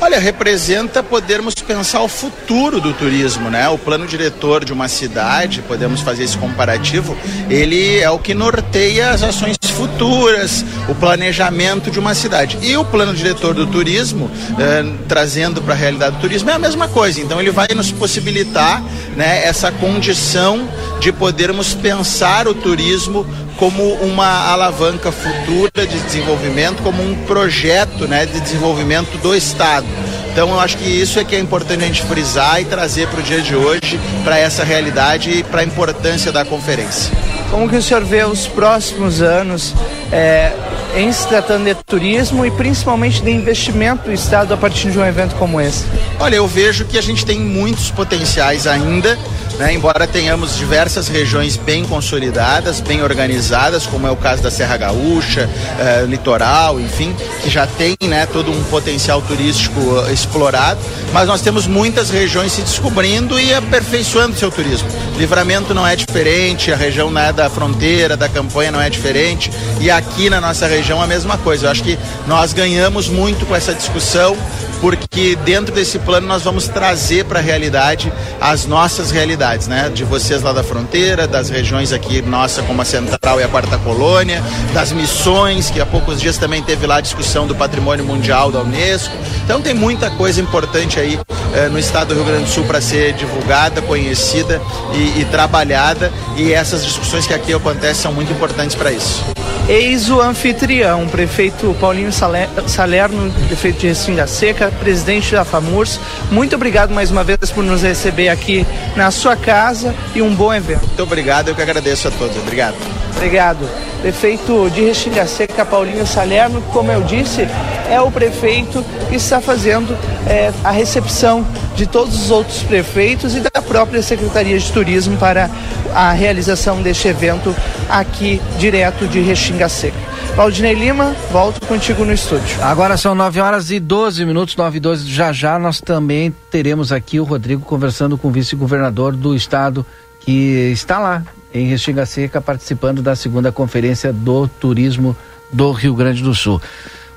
Speaker 26: Olha, representa podermos pensar o futuro do turismo, né? O plano diretor de uma cidade, podemos fazer esse comparativo, ele é o que norteia as ações futuras, o planejamento de uma cidade. E o plano diretor do turismo, eh, trazendo para a realidade do turismo, é a mesma coisa. Então ele vai nos possibilitar né, essa condição de podermos pensar o turismo como uma alavanca futura de desenvolvimento, como um projeto né, de desenvolvimento do Estado. Então eu acho que isso é que é importante a gente frisar e trazer para o dia de hoje, para essa realidade e para a importância da conferência.
Speaker 3: Como que o senhor vê os próximos anos é, em se tratando de turismo e principalmente de investimento do Estado a partir de um evento como esse?
Speaker 26: Olha, eu vejo que a gente tem muitos potenciais ainda né? Embora tenhamos diversas regiões bem consolidadas, bem organizadas, como é o caso da Serra Gaúcha, eh, litoral, enfim, que já tem né, todo um potencial turístico uh, explorado, mas nós temos muitas regiões se descobrindo e aperfeiçoando seu turismo. Livramento não é diferente, a região né, da fronteira, da campanha não é diferente, e aqui na nossa região a mesma coisa. Eu acho que nós ganhamos muito com essa discussão porque dentro desse plano nós vamos trazer para a realidade as nossas realidades, né? De vocês lá da fronteira, das regiões aqui nossa como a Central e a Quarta Colônia, das missões, que há poucos dias também teve lá a discussão do Patrimônio Mundial da Unesco. Então tem muita coisa importante aí eh, no estado do Rio Grande do Sul para ser divulgada, conhecida e, e trabalhada e essas discussões que aqui acontecem são muito importantes para isso.
Speaker 3: Eis o anfitrião, prefeito Paulinho Salerno, prefeito de Restinga Seca, presidente da FAMURS. Muito obrigado mais uma vez por nos receber aqui na sua casa e um bom evento.
Speaker 26: Muito obrigado, eu que agradeço a todos. Obrigado.
Speaker 3: Obrigado. Prefeito de Restinga Seca, Paulinho Salerno, como eu disse, é o prefeito que está fazendo é, a recepção de todos os outros prefeitos e da própria Secretaria de Turismo para a realização deste evento aqui direto de Restinga Seca. Valdinei Lima, volto contigo no estúdio.
Speaker 2: Agora são 9 horas e 12 minutos, 9 e 12. Já já nós também teremos aqui o Rodrigo conversando com o vice-governador do estado que está lá em Restinga Seca participando da segunda conferência do turismo do Rio Grande do Sul.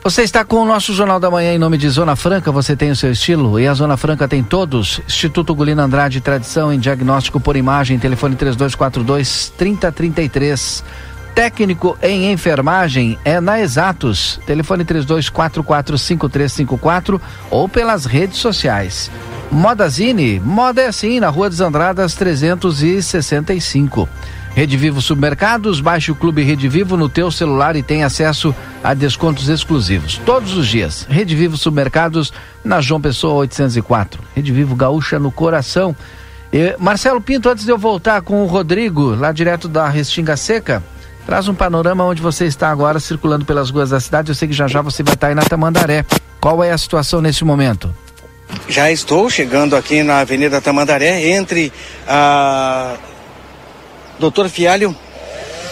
Speaker 2: Você está com o nosso Jornal da Manhã em nome de Zona Franca, você tem o seu estilo e a Zona Franca tem todos. Instituto Gulino Andrade, tradição em diagnóstico por imagem, telefone 3242 3033. Técnico em enfermagem é na Exatos. Telefone 32445354 ou pelas redes sociais. Modazine, moda é assim, na Rua dos Andradas 365. Rede Vivo Supermercados, baixe o Clube Rede Vivo no teu celular e tem acesso a descontos exclusivos todos os dias. Rede Vivo Supermercados na João Pessoa 804. Rede Vivo Gaúcha no coração. E, Marcelo Pinto, antes de eu voltar com o Rodrigo, lá direto da Restinga Seca, traz um panorama onde você está agora circulando pelas ruas da cidade. Eu sei que já já você vai estar aí na Tamandaré. Qual é a situação nesse momento?
Speaker 4: Já estou chegando aqui na Avenida Tamandaré, entre a Doutor Fialho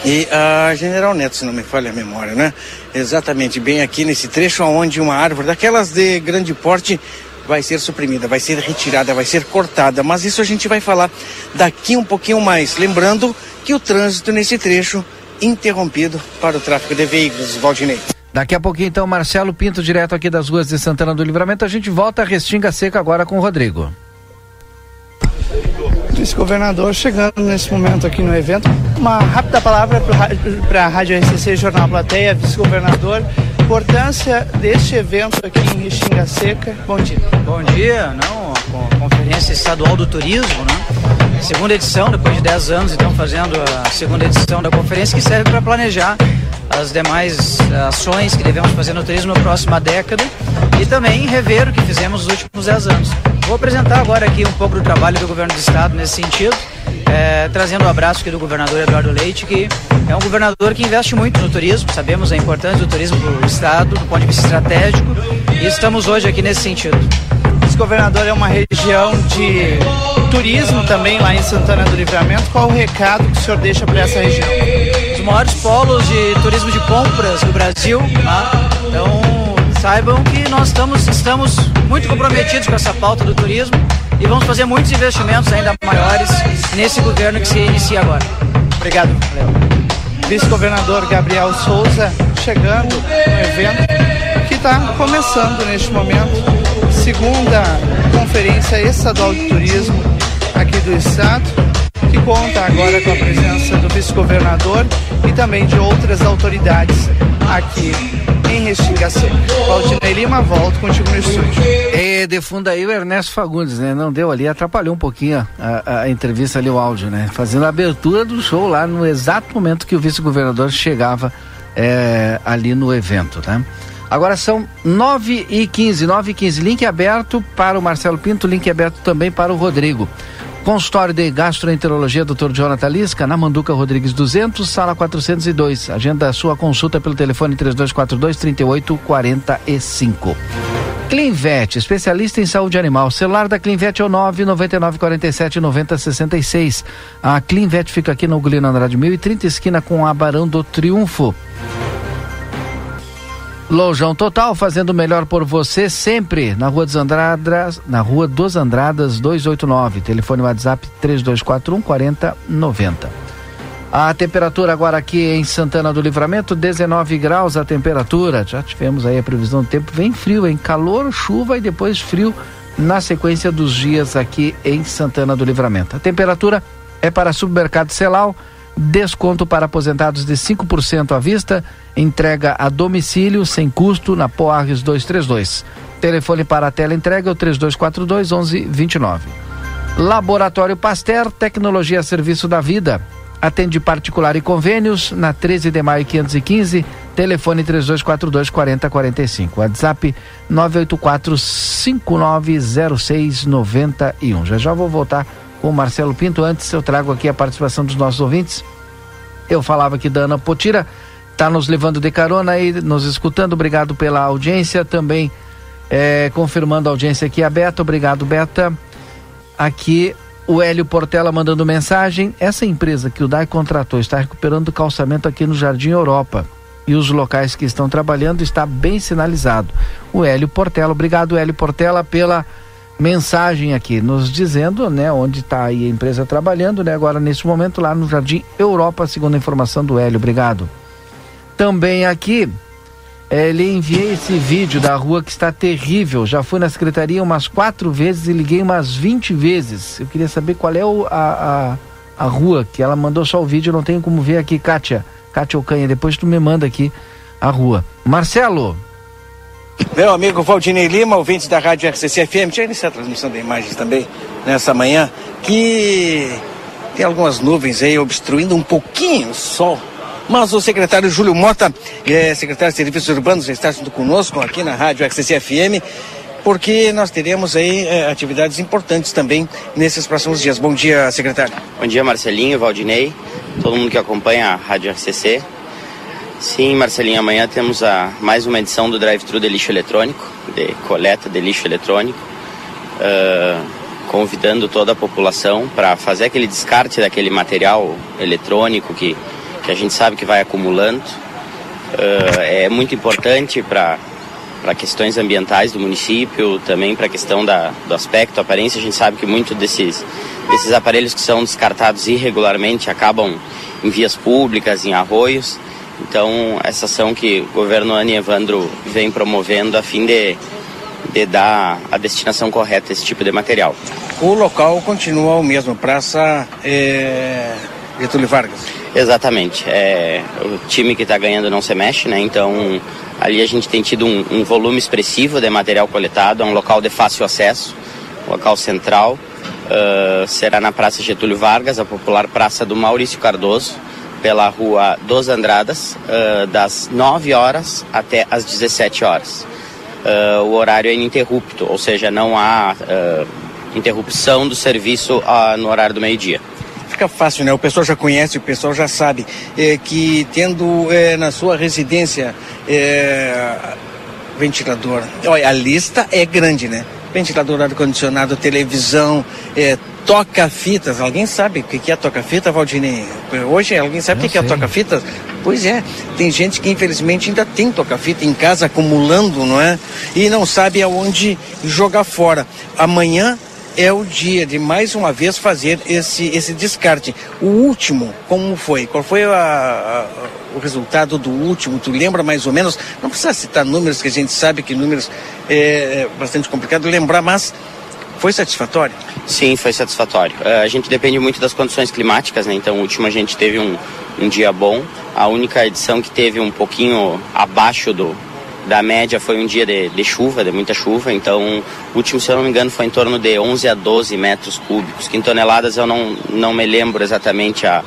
Speaker 4: e a General Neto, se não me falha a memória, né? Exatamente, bem aqui nesse trecho onde uma árvore daquelas de grande porte vai ser suprimida, vai ser retirada, vai ser cortada, mas isso a gente vai falar daqui um pouquinho mais. Lembrando que o trânsito nesse trecho interrompido para o tráfego de veículos, Valdinei.
Speaker 2: Daqui a pouquinho, então, Marcelo Pinto, direto aqui das ruas de Santana do Livramento. A gente volta a Restinga Seca agora com o Rodrigo
Speaker 23: vice-governador chegando nesse momento aqui no evento. Uma rápida palavra para a Rádio RCC Jornal Plateia, vice-governador. Importância deste evento aqui em Restinga Seca. Bom dia.
Speaker 25: Bom dia, não, a Conferência Estadual do Turismo, né? Segunda edição, depois de 10 anos, então fazendo a segunda edição da conferência que serve para planejar as demais ações que devemos fazer no turismo na próxima década e também rever o que fizemos nos últimos 10 anos. Vou apresentar agora aqui um pouco do trabalho do governo do estado nesse sentido, é, trazendo o um abraço aqui do governador Eduardo Leite, que é um governador que investe muito no turismo, sabemos a importância do turismo para o estado, do ponto de vista estratégico, e estamos hoje aqui nesse sentido.
Speaker 23: Governador é uma região de turismo também lá em Santana do Livramento. Qual o recado que o senhor deixa para essa região?
Speaker 25: Os maiores polos de turismo de compras do Brasil, tá? então saibam que nós estamos, estamos muito comprometidos com essa pauta do turismo e vamos fazer muitos investimentos ainda maiores nesse governo que se inicia agora.
Speaker 23: Obrigado. Vice-governador Gabriel Souza chegando no evento que está começando neste momento, segunda conferência estadual de turismo aqui do estado, que conta agora com a presença do vice-governador e também de outras autoridades aqui em Restinga Seca. Valdinei Lima, volto contigo no estúdio.
Speaker 2: É, de fundo aí o Ernesto Fagundes, né? Não deu ali, atrapalhou um pouquinho a, a, entrevista ali, o áudio, né? Fazendo a abertura do show lá no exato momento que o vice-governador chegava é, ali no evento, né? Agora são 9 e 15, 9 e 15. Link aberto para o Marcelo Pinto, link aberto também para o Rodrigo. Consultório de Gastroenterologia, Dr. Jonathan Lisca, na Manduca Rodrigues 200, sala 402. Agenda sua consulta pelo telefone 3242-3845. Clinvet, especialista em saúde animal. Celular da Clinvet é o 99947 9066. A Clinvet fica aqui no Gulino Andrade 1030, esquina com a Barão do Triunfo. Lojão Total, fazendo o melhor por você sempre, na Rua dos Andradas, na Rua dos Andradas 289, telefone WhatsApp 3241 4090. A temperatura agora aqui em Santana do Livramento, 19 graus a temperatura. Já tivemos aí a previsão do tempo, bem frio, em calor, chuva e depois frio na sequência dos dias aqui em Santana do Livramento. A temperatura é para supermercado Celal desconto para aposentados de 5% à vista, entrega a domicílio sem custo na Poarres 232. Telefone para a tela entrega é o 3242 1129. Laboratório Pasteur, tecnologia a serviço da vida. Atende particular e convênios na 13 de maio 515, telefone 3242 4045. WhatsApp 984 590691. Já já vou voltar com o Marcelo Pinto. Antes eu trago aqui a participação dos nossos ouvintes. Eu falava aqui da Ana Potira, está nos levando de carona aí, nos escutando. Obrigado pela audiência. Também é, confirmando a audiência aqui, a Beta. Obrigado, Beta. Aqui o Hélio Portela mandando mensagem. Essa empresa que o DAI contratou está recuperando o calçamento aqui no Jardim Europa. E os locais que estão trabalhando está bem sinalizado. O Hélio Portela, obrigado Hélio Portela pela mensagem aqui, nos dizendo, né, onde está a empresa trabalhando, né, agora nesse momento lá no Jardim Europa, segundo a informação do Hélio, obrigado. Também aqui, ele enviei esse vídeo da rua que está terrível, já fui na secretaria umas quatro vezes e liguei umas 20 vezes, eu queria saber qual é o, a, a, a rua, que ela mandou só o vídeo, não tenho como ver aqui, Kátia, Cátia Ocanha. Depois tu me manda aqui a rua. Marcelo.
Speaker 4: Meu amigo Valdinei Lima, ouvinte da Rádio RCC FM, tinha iniciado a transmissão de imagens também nessa manhã, que tem algumas nuvens aí obstruindo um pouquinho o sol. Mas o secretário Júlio Mota, é, secretário de Serviços Urbanos, está junto conosco aqui na Rádio RCC FM, porque nós teremos aí é, atividades importantes também nesses próximos dias. Bom dia, secretário.
Speaker 27: Bom dia, Marcelinho, Valdinei, todo mundo que acompanha a Rádio RCC. Sim, Marcelinho, amanhã temos a, mais uma edição do Drive-Thru de lixo eletrônico, de coleta de lixo eletrônico, uh, convidando toda a população para fazer aquele descarte daquele material eletrônico que, que a gente sabe que vai acumulando. Uh, é muito importante para para questões ambientais do município, também para a questão da, do aspecto, aparência. A gente sabe que muito desses, desses aparelhos que são descartados irregularmente acabam em vias públicas, em arroios. Então, essa ação que o governo Ani Evandro vem promovendo a fim de, de dar a destinação correta a esse tipo de material.
Speaker 4: O local continua o mesmo, Praça é, Getúlio Vargas.
Speaker 27: Exatamente. É, o time que está ganhando não se mexe, né? Então, ali a gente tem tido um, um volume expressivo de material coletado, é um local de fácil acesso, local central. Uh, será na Praça Getúlio Vargas, a popular Praça do Maurício Cardoso pela rua dos Andradas, uh, das 9 horas até as 17 horas. Uh, o horário é ininterrupto, ou seja, não há uh, interrupção do serviço no horário do meio-dia.
Speaker 4: Fica fácil, né? O pessoal já conhece, o pessoal já sabe é, que tendo é, na sua residência é, ventilador. Olha, a lista é grande, né? Ventilador, ar-condicionado, televisão, toca-fitas. Alguém sabe o que é toca-fita, Valdinei? Hoje alguém sabe o que é toca-fitas? Pois é, tem gente que infelizmente ainda tem toca-fita em casa acumulando, não é? E não sabe aonde jogar fora. Amanhã é o dia de mais uma vez fazer esse, esse descarte. O último, como foi? Qual foi a, a, o resultado do último? Tu lembra mais ou menos? Não precisa citar números, que a gente sabe que números é, é bastante complicado lembrar, mas foi satisfatório?
Speaker 27: Sim, foi satisfatório. Uh, a gente depende muito das condições climáticas, né? Então, último a gente teve um, um dia bom. A única edição que teve um pouquinho abaixo do, da média foi um dia de, de, chuva, de muita chuva. Então, o último, se eu não me engano, foi em torno de 11 a 12 metros cúbicos, que em toneladas eu não, não me lembro exatamente a,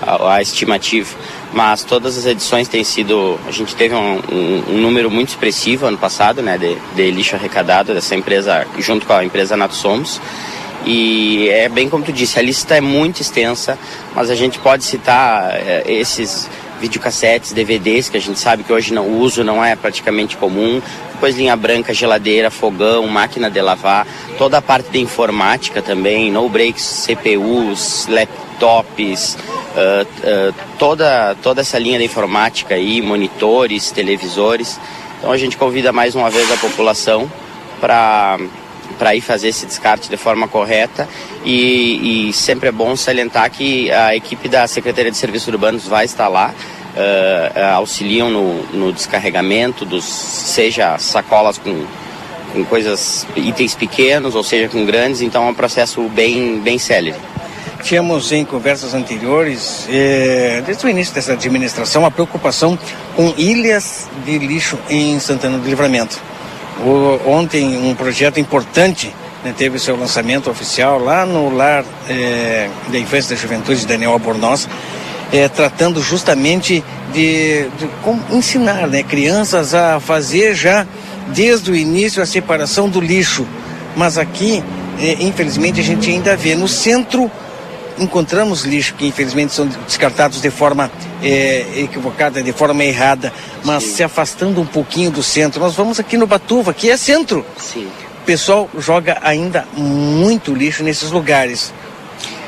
Speaker 27: a, a estimativa mas todas as edições têm sido. A gente teve um, um, um número muito expressivo ano passado, né, de, de, lixo arrecadado dessa empresa, junto com a empresa Nato Somos. E é bem como tu disse, a lista é muito extensa, mas a gente pode citar é, esses videocassetes, DVDs, que a gente sabe que hoje o uso não é praticamente comum, depois linha branca, geladeira, fogão, máquina de lavar, toda a parte de informática também, no breaks, CPUs, laptops, uh, toda, toda essa linha de informática aí, monitores, televisores. Então a gente convida mais uma vez a população para para ir fazer esse descarte de forma correta e, e, sempre é bom salientar que a equipe da Secretaria de Serviços Urbanos vai estar lá, uh, auxiliam no, no, descarregamento dos, seja sacolas com, com coisas, itens pequenos, ou seja, com grandes, então é um processo bem, bem célere.
Speaker 4: Tínhamos em conversas anteriores, eh, desde o início dessa administração, a preocupação com ilhas de lixo em Santana do Livramento. O, ontem, um projeto importante né, teve seu lançamento oficial lá no Lar eh, da Infância e da Juventude de Daniel Albornoz, eh, tratando justamente de, de ensinar né, crianças a fazer já desde o início a separação do lixo. Mas aqui, eh, infelizmente, a gente ainda vê no centro encontramos lixo que infelizmente são descartados de forma é, equivocada, de forma errada, mas Sim. se afastando um pouquinho do centro. Nós vamos aqui no Batuva, que é centro.
Speaker 27: Sim.
Speaker 4: O pessoal joga ainda muito lixo nesses lugares.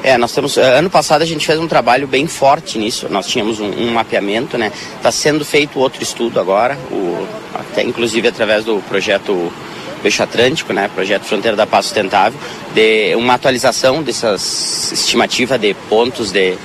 Speaker 27: É, nós temos. Eh, ano passado a gente fez um trabalho bem forte nisso. Nós tínhamos um, um mapeamento, né? Está sendo feito outro estudo agora, o, até inclusive através do projeto Peixe Atlântico, né, projeto Fronteira da Paz Sustentável, de uma atualização dessas estimativa de pontos de,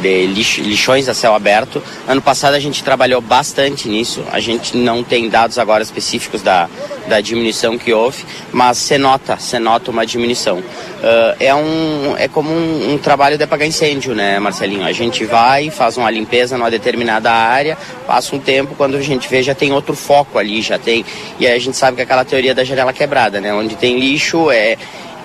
Speaker 27: de lix, lixões a céu aberto. Ano passado a gente trabalhou bastante nisso. A gente não tem dados agora específicos da, da diminuição que houve, mas se nota, se nota uma diminuição. Uh, é, um, é como um, um, trabalho de apagar incêndio, né, Marcelinho? A gente vai, faz uma limpeza numa determinada área, passa um tempo, quando a gente vê já tem outro foco ali, já tem. E aí a gente sabe que aquela teoria da janela quebrada, né? Onde tem lixo, é,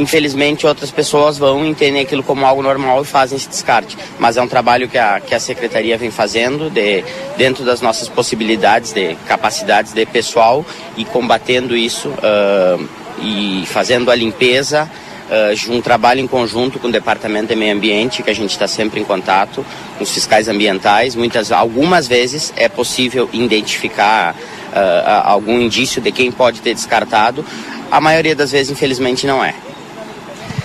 Speaker 27: infelizmente outras pessoas vão entender aquilo como algo normal e fazem esse descarte. Mas é um trabalho que a, que a secretaria vem fazendo de, dentro das nossas possibilidades, de capacidades de pessoal e combatendo isso uh, e fazendo a limpeza. Uh, um trabalho em conjunto com o Departamento de Meio Ambiente, que a gente está sempre em contato, com os fiscais ambientais. Muitas, algumas vezes é possível identificar uh, algum indício de quem pode ter descartado. A maioria das vezes, infelizmente, não é.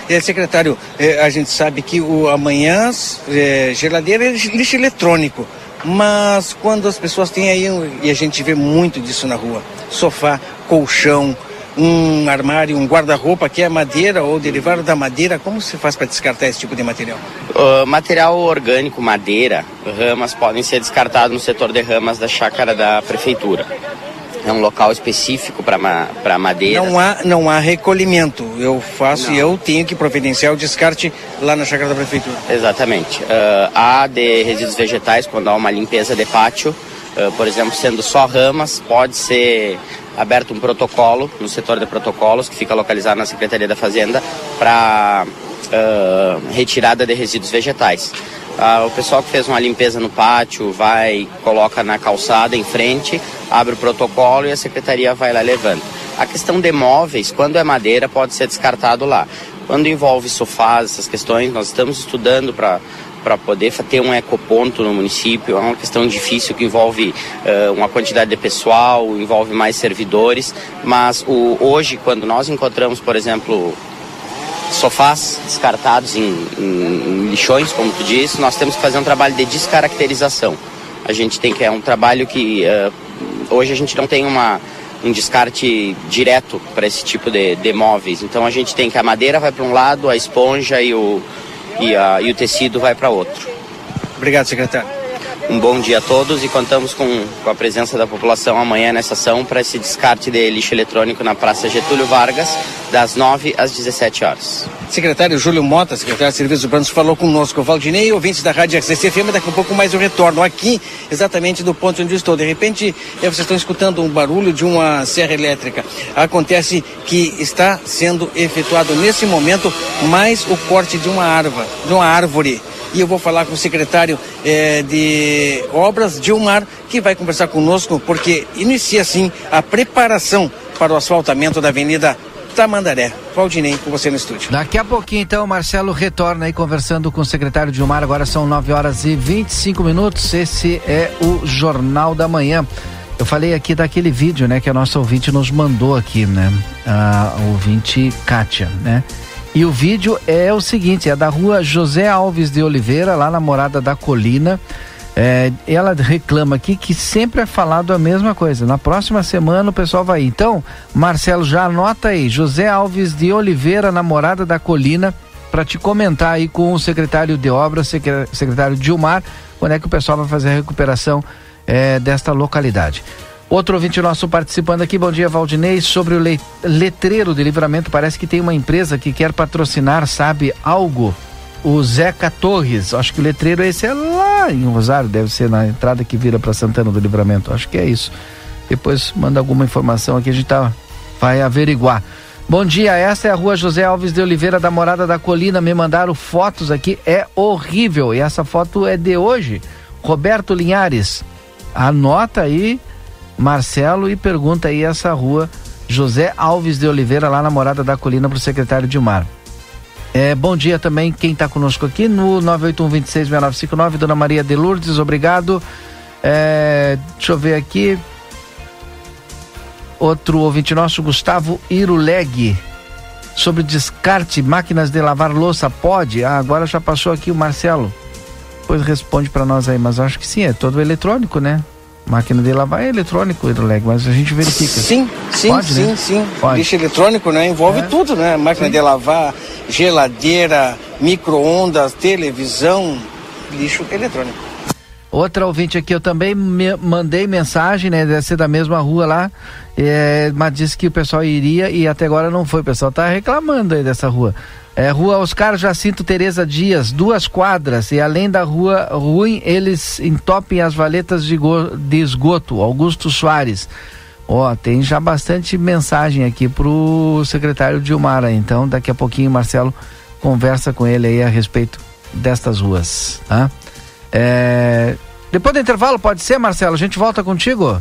Speaker 4: É, secretário, é, a gente sabe que o amanhã é, geladeira é lixo eletrônico, mas quando as pessoas têm aí, e a gente vê muito disso na rua, sofá, colchão, um armário, um guarda-roupa que é madeira ou derivado da madeira, como se faz para descartar esse tipo de material?
Speaker 27: Uh, material orgânico, madeira, ramas podem ser descartados no setor de ramas da chácara da prefeitura é um local específico para madeira.
Speaker 4: Não há, não há recolhimento. Eu faço não. e eu tenho que providenciar o descarte lá na chácara da prefeitura.
Speaker 27: Exatamente. Uh, há de resíduos vegetais, quando há uma limpeza de pátio, uh, por exemplo, sendo só ramas, pode ser aberto um protocolo no setor de protocolos, que fica localizado na Secretaria da Fazenda, para uh, retirada de resíduos vegetais. Ah, o pessoal que fez uma limpeza no pátio vai, coloca na calçada em frente, abre o protocolo e a secretaria vai lá levando. A questão de móveis, quando é madeira, pode ser descartado lá. Quando envolve sofás, essas questões, nós estamos estudando para para poder ter um ecoponto no município. É uma questão difícil que envolve uh, uma quantidade de pessoal, envolve mais servidores, mas o, hoje, quando nós encontramos, por exemplo, sofás descartados em, em, em, lixões, como tu disse, nós temos que fazer um trabalho de descaracterização. A gente tem que é um trabalho que uh, hoje a gente não tem uma um descarte direto para esse tipo de, de móveis. Então a gente tem que a madeira vai para um lado, a esponja e o, e, a, e o tecido vai para outro.
Speaker 4: Obrigado, secretário.
Speaker 27: Um bom dia a todos e contamos com, com a presença da população amanhã nessa ação para esse descarte de lixo eletrônico na Praça Getúlio Vargas, das 9 às 17 horas.
Speaker 4: Secretário Júlio Mota, secretário de Serviços Urbanos, falou conosco. Valdinei, ouvintes da Rádio RCC-FM, daqui a pouco mais eu retorno aqui, exatamente do ponto onde estou. De repente, eh, vocês estão escutando um barulho de uma serra elétrica. Acontece que está sendo efetuado nesse momento mais o corte de uma árvore, de uma árvore e eu vou falar com o secretário eh, de Obras, Dilmar, que vai conversar conosco, porque inicia sim a preparação para o asfaltamento da Avenida Tamandaré. Valdinei, com você no estúdio.
Speaker 2: Daqui a pouquinho, então, o Marcelo retorna aí conversando com o secretário Dilmar. Agora são 9 horas e 25 minutos. Esse é o Jornal da Manhã. Eu falei aqui daquele vídeo, né, que a nossa ouvinte nos mandou aqui, né? A ouvinte Kátia, né? E o vídeo é o seguinte: é da rua José Alves de Oliveira, lá na Morada da Colina. É, ela reclama aqui que sempre é falado a mesma coisa. Na próxima semana o pessoal vai. Então, Marcelo, já anota aí: José Alves de Oliveira, na Morada da Colina, para te comentar aí com o secretário de obras, secretário Dilmar, quando é que o pessoal vai fazer a recuperação é, desta localidade. Outro ouvinte nosso participando aqui, bom dia Valdinei, sobre o letreiro de livramento, parece que tem uma empresa que quer patrocinar, sabe, algo, o Zeca Torres, acho que o letreiro esse é lá em Rosário, deve ser na entrada que vira para Santana do Livramento, acho que é isso. Depois manda alguma informação aqui, a gente tá, vai averiguar. Bom dia, essa é a rua José Alves de Oliveira da Morada da Colina, me mandaram fotos aqui, é horrível, e essa foto é de hoje. Roberto Linhares, anota aí Marcelo e pergunta aí essa rua José Alves de Oliveira, lá na Morada da Colina, para o secretário Dilmar. É, bom dia também quem está conosco aqui no 981-266959, Dona Maria de Lourdes, obrigado. É, deixa eu ver aqui. Outro ouvinte nosso, Gustavo Iruleg. Sobre descarte, máquinas de lavar louça, pode? Ah, agora já passou aqui o Marcelo. Depois responde para nós aí, mas acho que sim, é todo eletrônico, né? Máquina de lavar é eletrônico, hidroleg, mas a gente verifica.
Speaker 4: Sim, sim, Pode, sim, né? sim. Pode. Lixo eletrônico, né? Envolve é. tudo, né? Máquina sim. de lavar, geladeira, micro-ondas, televisão, lixo eletrônico.
Speaker 2: Outra ouvinte aqui, eu também me mandei mensagem, né? Deve ser da mesma rua lá, é, mas disse que o pessoal iria e até agora não foi. O pessoal tá reclamando aí dessa rua. É, rua Oscar Jacinto Tereza Dias, duas quadras, e além da rua ruim, eles entopem as valetas de, de esgoto. Augusto Soares. Ó, tem já bastante mensagem aqui pro secretário Dilmar, então daqui a pouquinho Marcelo conversa com ele aí a respeito destas ruas, tá? É... Depois do intervalo, pode ser, Marcelo? A gente volta contigo?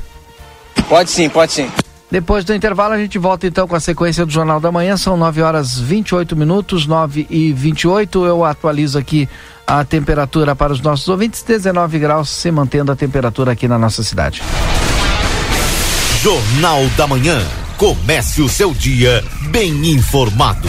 Speaker 4: Pode sim, pode sim.
Speaker 2: Depois do intervalo, a gente volta então com a sequência do Jornal da Manhã. São 9 horas 28 minutos, 9 e 28. Eu atualizo aqui a temperatura para os nossos ouvintes: 19 graus, se mantendo a temperatura aqui na nossa cidade.
Speaker 1: Jornal da Manhã. Comece o seu dia bem informado.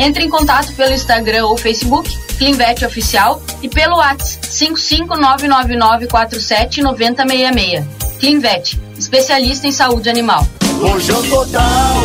Speaker 28: Entre em contato pelo Instagram ou Facebook, Clinvet Oficial, e pelo WhatsApp 55999479066. Clinvet, especialista em saúde animal.
Speaker 29: Lojão Total.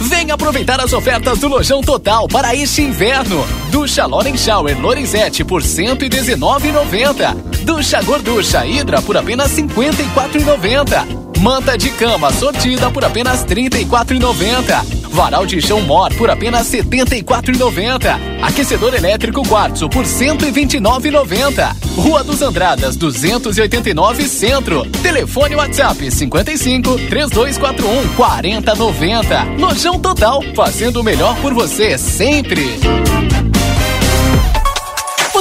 Speaker 29: Venha aproveitar as ofertas do Lojão Total para este inverno. Ducha Loren Shower Lorenzetti por 119,90. Ducha Gorducha Hidra por apenas 54,90. Manta de cama sortida por apenas R$ 34,90. Varal de chão Mor por apenas R$ 74,90. Aquecedor elétrico Quartzo por R$ 129,90. Rua dos Andradas 289 Centro. Telefone WhatsApp 55 3241 4090. Lojão Total, fazendo o melhor por você sempre.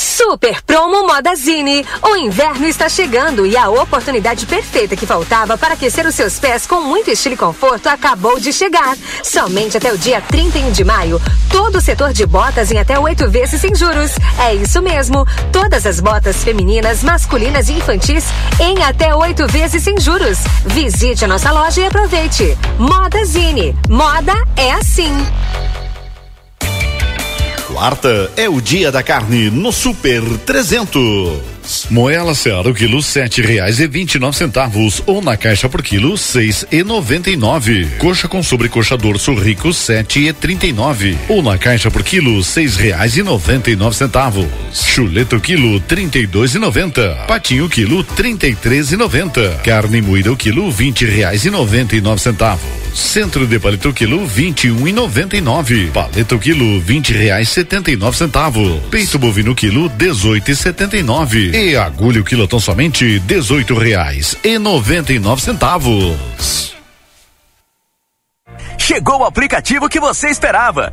Speaker 14: Super Promo Modazine. O inverno está chegando e a oportunidade perfeita que faltava para aquecer os seus pés com muito estilo e conforto acabou de chegar. Somente até o dia 31 de maio, todo o setor de botas em até oito vezes sem juros. É isso mesmo. Todas as botas femininas, masculinas e infantis em até oito vezes sem juros. Visite a nossa loja e aproveite. Modazine. Moda é assim.
Speaker 20: Quarta é o dia da carne no Super 300. Moela Seara o quilo sete reais e vinte e nove centavos ou na caixa por quilo seis e noventa e nove. Coxa com sobrecoxa dorso rico sete e trinta e nove ou na caixa por quilo seis reais e noventa e nove centavos. Chuleta o quilo trinta e dois e noventa. Patinho quilo trinta e três e noventa. Carne moída o quilo vinte reais e noventa e nove centavos. Centro de paleta o quilo vinte e um e noventa e nove. Paleta o quilo vinte reais setenta e nove centavos. Peito bovino quilo dezoito e setenta e nove. E agulha o quilotão somente dezoito reais e noventa e nove centavos.
Speaker 15: Chegou o aplicativo que você esperava.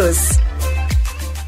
Speaker 14: News.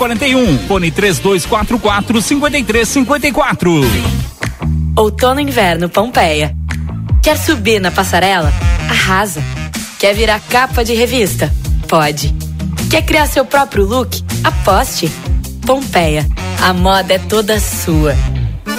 Speaker 17: 841. Fone 3244 5354.
Speaker 16: Outono e inverno Pompeia. Quer subir na passarela? Arrasa. Quer virar capa de revista? Pode. Quer criar seu próprio look? Aposte. Pompeia. A moda é toda sua.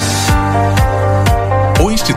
Speaker 19: Thank you.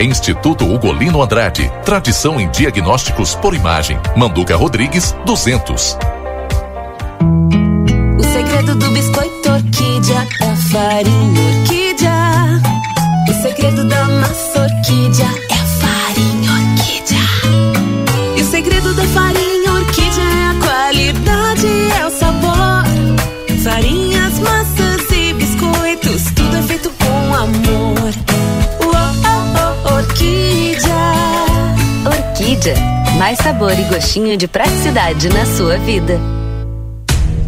Speaker 19: Instituto Ugolino Andrade. Tradição em diagnósticos por imagem. Manduca Rodrigues 200.
Speaker 30: O segredo do biscoito orquídea é a farinha orquídea. O segredo da massa orquídea é a farinha orquídea. E o segredo da farinha orquídea é a qualidade, é o sabor. Farinhas, orquídea.
Speaker 31: Orquídea. Mais sabor e gostinho de praticidade na sua vida.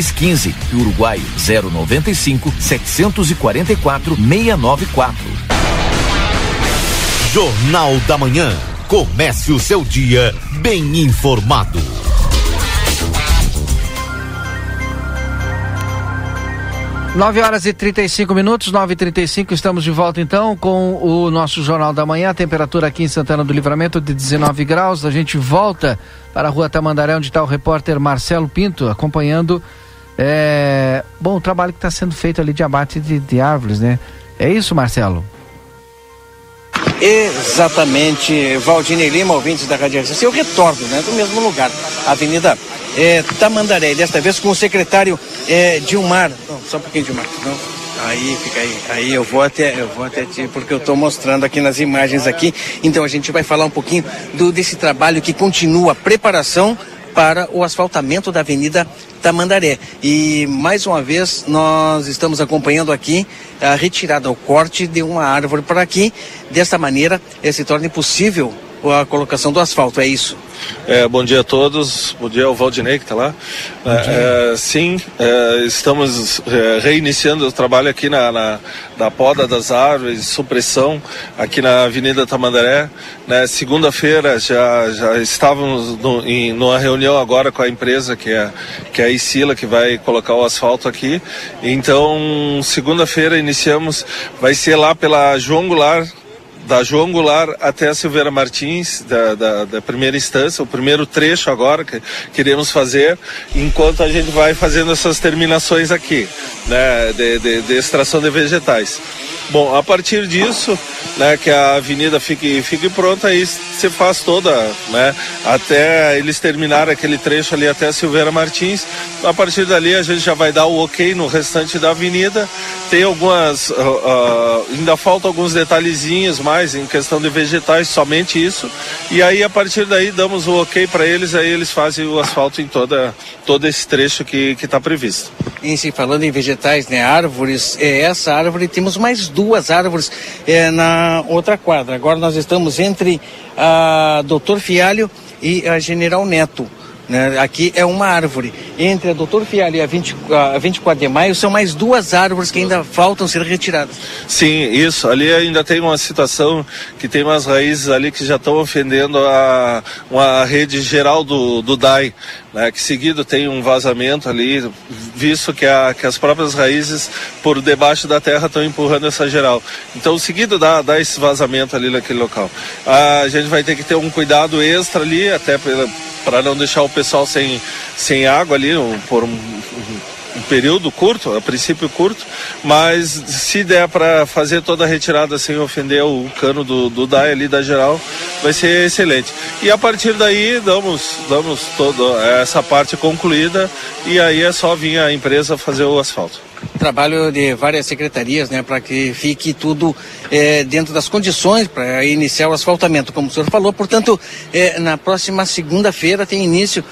Speaker 15: 15 e Uruguai 095 744 694.
Speaker 1: Jornal da Manhã. Comece o seu dia bem informado.
Speaker 2: Nove horas e 35 minutos, nove e 35 estamos de volta então com o nosso Jornal da Manhã. Temperatura aqui em Santana do Livramento de 19 graus. A gente volta para a rua Tamandaré, onde está o repórter Marcelo Pinto acompanhando é, bom, o trabalho que está sendo feito ali de abate de, de árvores, né? É isso, Marcelo?
Speaker 4: Exatamente, Valdinei Lima, ouvintes da Rádio RCC, eu retorno, né, do mesmo lugar, Avenida é, Tamandaré, desta vez com o secretário é, Dilmar, não, só um pouquinho Dilmar, não, aí fica aí, aí eu vou até, eu vou até porque eu estou mostrando aqui nas imagens aqui, então a gente vai falar um pouquinho do, desse trabalho que continua a preparação para o asfaltamento da Avenida Tamandaré. E mais uma vez nós estamos acompanhando aqui a retirada, o corte de uma árvore por aqui. Desta maneira se torna impossível a colocação do asfalto, é isso?
Speaker 32: É, bom dia a todos, bom dia ao Valdinei que está lá. É, é, sim, é, estamos é, reiniciando o trabalho aqui na, na, na, poda das árvores, supressão, aqui na Avenida Tamandaré. Né, Segunda-feira já, já estávamos no, em numa reunião agora com a empresa que é, que é a Isila, que vai colocar o asfalto aqui. Então, segunda-feira iniciamos, vai ser lá pela João Goulart, da João Goulart até a Silveira Martins, da, da, da, primeira instância, o primeiro trecho agora que queremos fazer, enquanto a gente vai fazendo essas terminações aqui, né, de, de, de extração de vegetais. Bom, a partir disso, né, que a avenida fique, fique pronta, aí você faz toda, né, até eles terminarem aquele trecho ali até a Silveira Martins. A partir dali a gente já vai dar o ok no restante da avenida. Tem algumas, uh, uh, ainda faltam alguns detalhezinhos mais em questão de vegetais, somente isso. E aí a partir daí damos o ok para eles, aí eles fazem o asfalto em toda, todo esse trecho que está previsto.
Speaker 4: E se falando em vegetais, né, árvores, é, essa árvore temos mais duas árvores é, na outra quadra. Agora nós estamos entre a Doutor Fialho e a General Neto. Né? Aqui é uma árvore. Entre a Doutor Fialho e a, 20, a 24 de maio são mais duas árvores que ainda faltam ser retiradas.
Speaker 32: Sim, isso. Ali ainda tem uma situação que tem umas raízes ali que já estão ofendendo a, uma rede geral do, do DAI. Né, que seguido tem um vazamento ali, visto que, a, que as próprias raízes por debaixo da terra estão empurrando essa geral. Então, seguido dá, dá esse vazamento ali naquele local. A gente vai ter que ter um cuidado extra ali, até para não deixar o pessoal sem, sem água ali um, por um, um período curto, a princípio curto, mas se der para fazer toda a retirada sem ofender o cano do, do ali da geral, vai ser excelente. E a partir daí damos, damos toda essa parte concluída e aí é só vir a empresa fazer o asfalto
Speaker 4: trabalho de várias secretarias, né, para que fique tudo é, dentro das condições para iniciar o asfaltamento, como o senhor falou. Portanto, é, na próxima segunda-feira tem início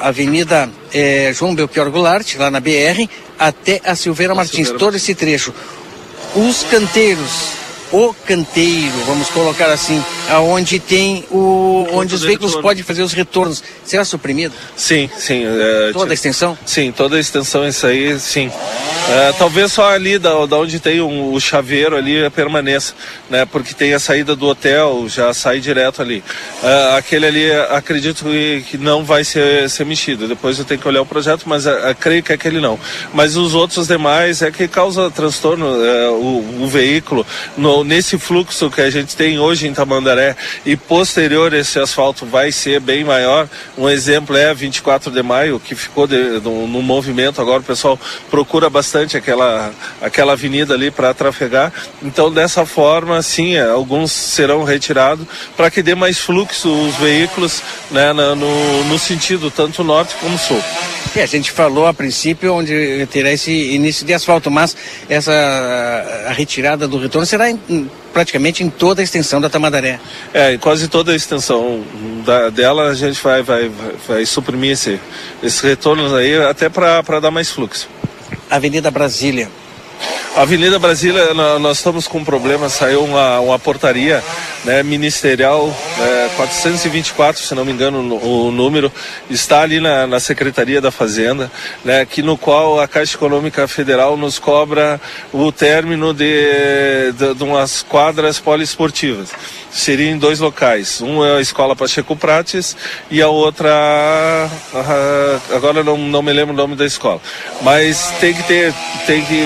Speaker 4: Avenida é, João Belchior Goulart, lá na BR, até a Silveira Martins, todo esse trecho. Os canteiros o canteiro, vamos colocar assim, aonde tem o, onde os veículos retorno. podem fazer os retornos, será suprimido?
Speaker 32: Sim, sim.
Speaker 4: É, toda a extensão?
Speaker 32: Sim, toda a extensão, isso aí, sim. É, talvez só ali da, da onde tem um, o chaveiro ali permaneça, né? Porque tem a saída do hotel, já sai direto ali. É, aquele ali, acredito que, não vai ser, ser mexido. Depois eu tenho que olhar o projeto, mas é, é, creio que aquele não. Mas os outros demais é que causa transtorno é, o, o veículo no nesse fluxo que a gente tem hoje em Tamandaré e posterior esse asfalto vai ser bem maior. Um exemplo é 24 de maio, que ficou de, no, no, movimento agora, o pessoal procura bastante aquela, aquela avenida ali para trafegar. Então, dessa forma, sim, é, alguns serão retirados para que dê mais fluxo os veículos né, no, no sentido tanto norte como sul.
Speaker 4: É, a gente falou a princípio onde terá esse início de asfalto, mas essa a retirada do retorno será em, praticamente em toda a extensão da Tamandaré.
Speaker 32: É, em quase toda a extensão da, dela a gente vai, vai, vai, vai suprimir esse, esses retornos aí até para dar mais fluxo.
Speaker 4: Avenida Brasília.
Speaker 32: Avenida Brasília, nós estamos com um problema, saiu uma, uma portaria né, ministerial é, 424, se não me engano o número, está ali na, na Secretaria da Fazenda, né, que no qual a Caixa Econômica Federal nos cobra o término de, de, de umas quadras poliesportivas seria em dois locais. Um é a Escola Pacheco Prates e a outra, agora não, não me lembro o nome da escola. Mas tem que ter, tem que,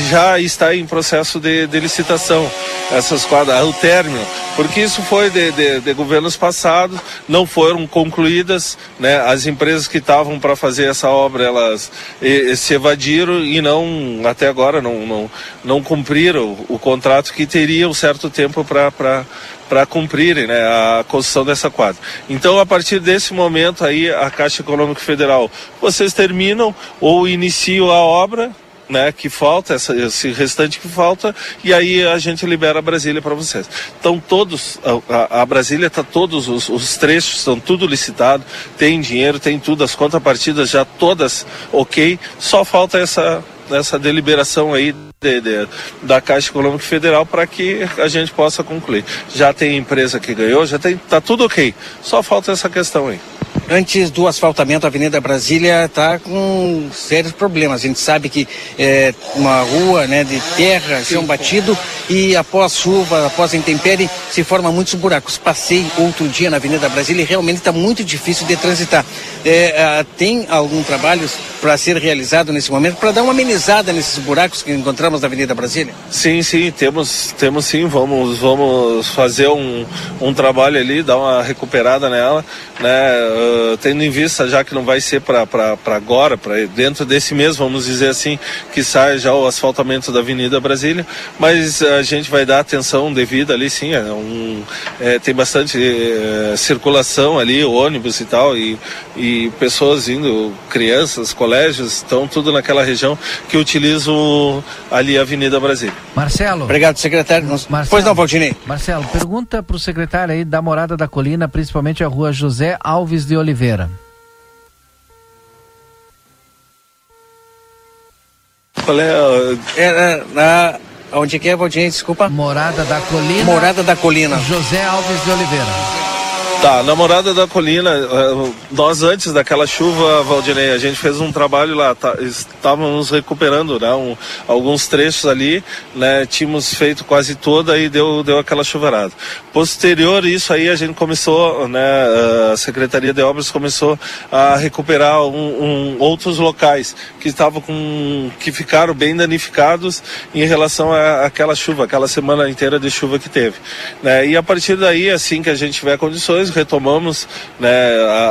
Speaker 32: já está em processo de, de licitação essas quadras, o término, porque isso foi de, de, de, governos passados, não foram concluídas, né? As empresas que estavam para fazer essa obra, elas e, e se evadiram e não, até agora, não, não, não cumpriram o, o contrato que teria um certo tempo para para cumprirem né, a construção dessa quadra. Então, a partir desse momento aí, a Caixa Econômica Federal, vocês terminam ou iniciam a obra, né, que falta, essa, esse restante que falta, e aí a gente libera a Brasília para vocês. Então todos, a, a Brasília está todos os, os, trechos, estão tudo licitado, tem dinheiro, tem tudo, as contrapartidas já todas ok, só falta essa, essa deliberação aí de, de, da Caixa Econômica Federal para que a gente possa concluir. Já tem empresa que ganhou, já tem, tá tudo ok. Só falta essa questão aí.
Speaker 4: Antes do asfaltamento, a Avenida Brasília está com sérios problemas. A gente sabe que é uma rua né, de terra, chão batido, e após chuva, após a intempérie, se formam muitos buracos. Passei outro dia na Avenida Brasília e realmente está muito difícil de transitar. É, tem algum trabalho para ser realizado nesse momento, para dar uma amenizada nesses buracos que encontramos na Avenida Brasília?
Speaker 32: Sim, sim, temos, temos sim, vamos, vamos fazer um, um trabalho ali, dar uma recuperada nela, né, uh, tendo em vista já que não vai ser para agora, para dentro desse mês, vamos dizer assim, que sai já o asfaltamento da Avenida Brasília, mas a gente vai dar atenção devida ali, sim, é um, é, tem bastante é, circulação ali, ônibus e tal, e, e pessoas indo, crianças, colégios, estão tudo naquela região que utilizam ali a Avenida Brasília.
Speaker 2: Marcelo.
Speaker 4: Obrigado, secretário.
Speaker 2: Marcelo,
Speaker 4: pois não, Valdinei.
Speaker 2: Marcelo, pergunta para o secretário aí da Morada da Colina, principalmente a rua José Alves de Oliveira.
Speaker 32: Qual é a...
Speaker 4: É, na, onde que é, Valdinei? Desculpa.
Speaker 2: Morada da Colina.
Speaker 4: Morada da Colina.
Speaker 2: José Alves de Oliveira.
Speaker 32: Tá, na Morada da Colina, eh, nós antes daquela chuva, Valdinei, a gente fez um trabalho lá, tá, estávamos recuperando né, um, alguns trechos ali, né, tínhamos feito quase toda e deu, deu aquela chuvarada. Posterior isso aí a gente começou, né, a Secretaria de Obras começou a recuperar um, um, outros locais que estavam com, que ficaram bem danificados em relação àquela chuva, aquela semana inteira de chuva que teve. Né, e a partir daí, assim que a gente tiver condições, retomamos né,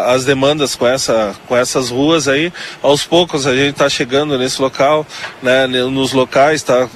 Speaker 32: as demandas com, essa, com essas ruas aí. Aos poucos a gente está chegando nesse local, né, nos locais, tá,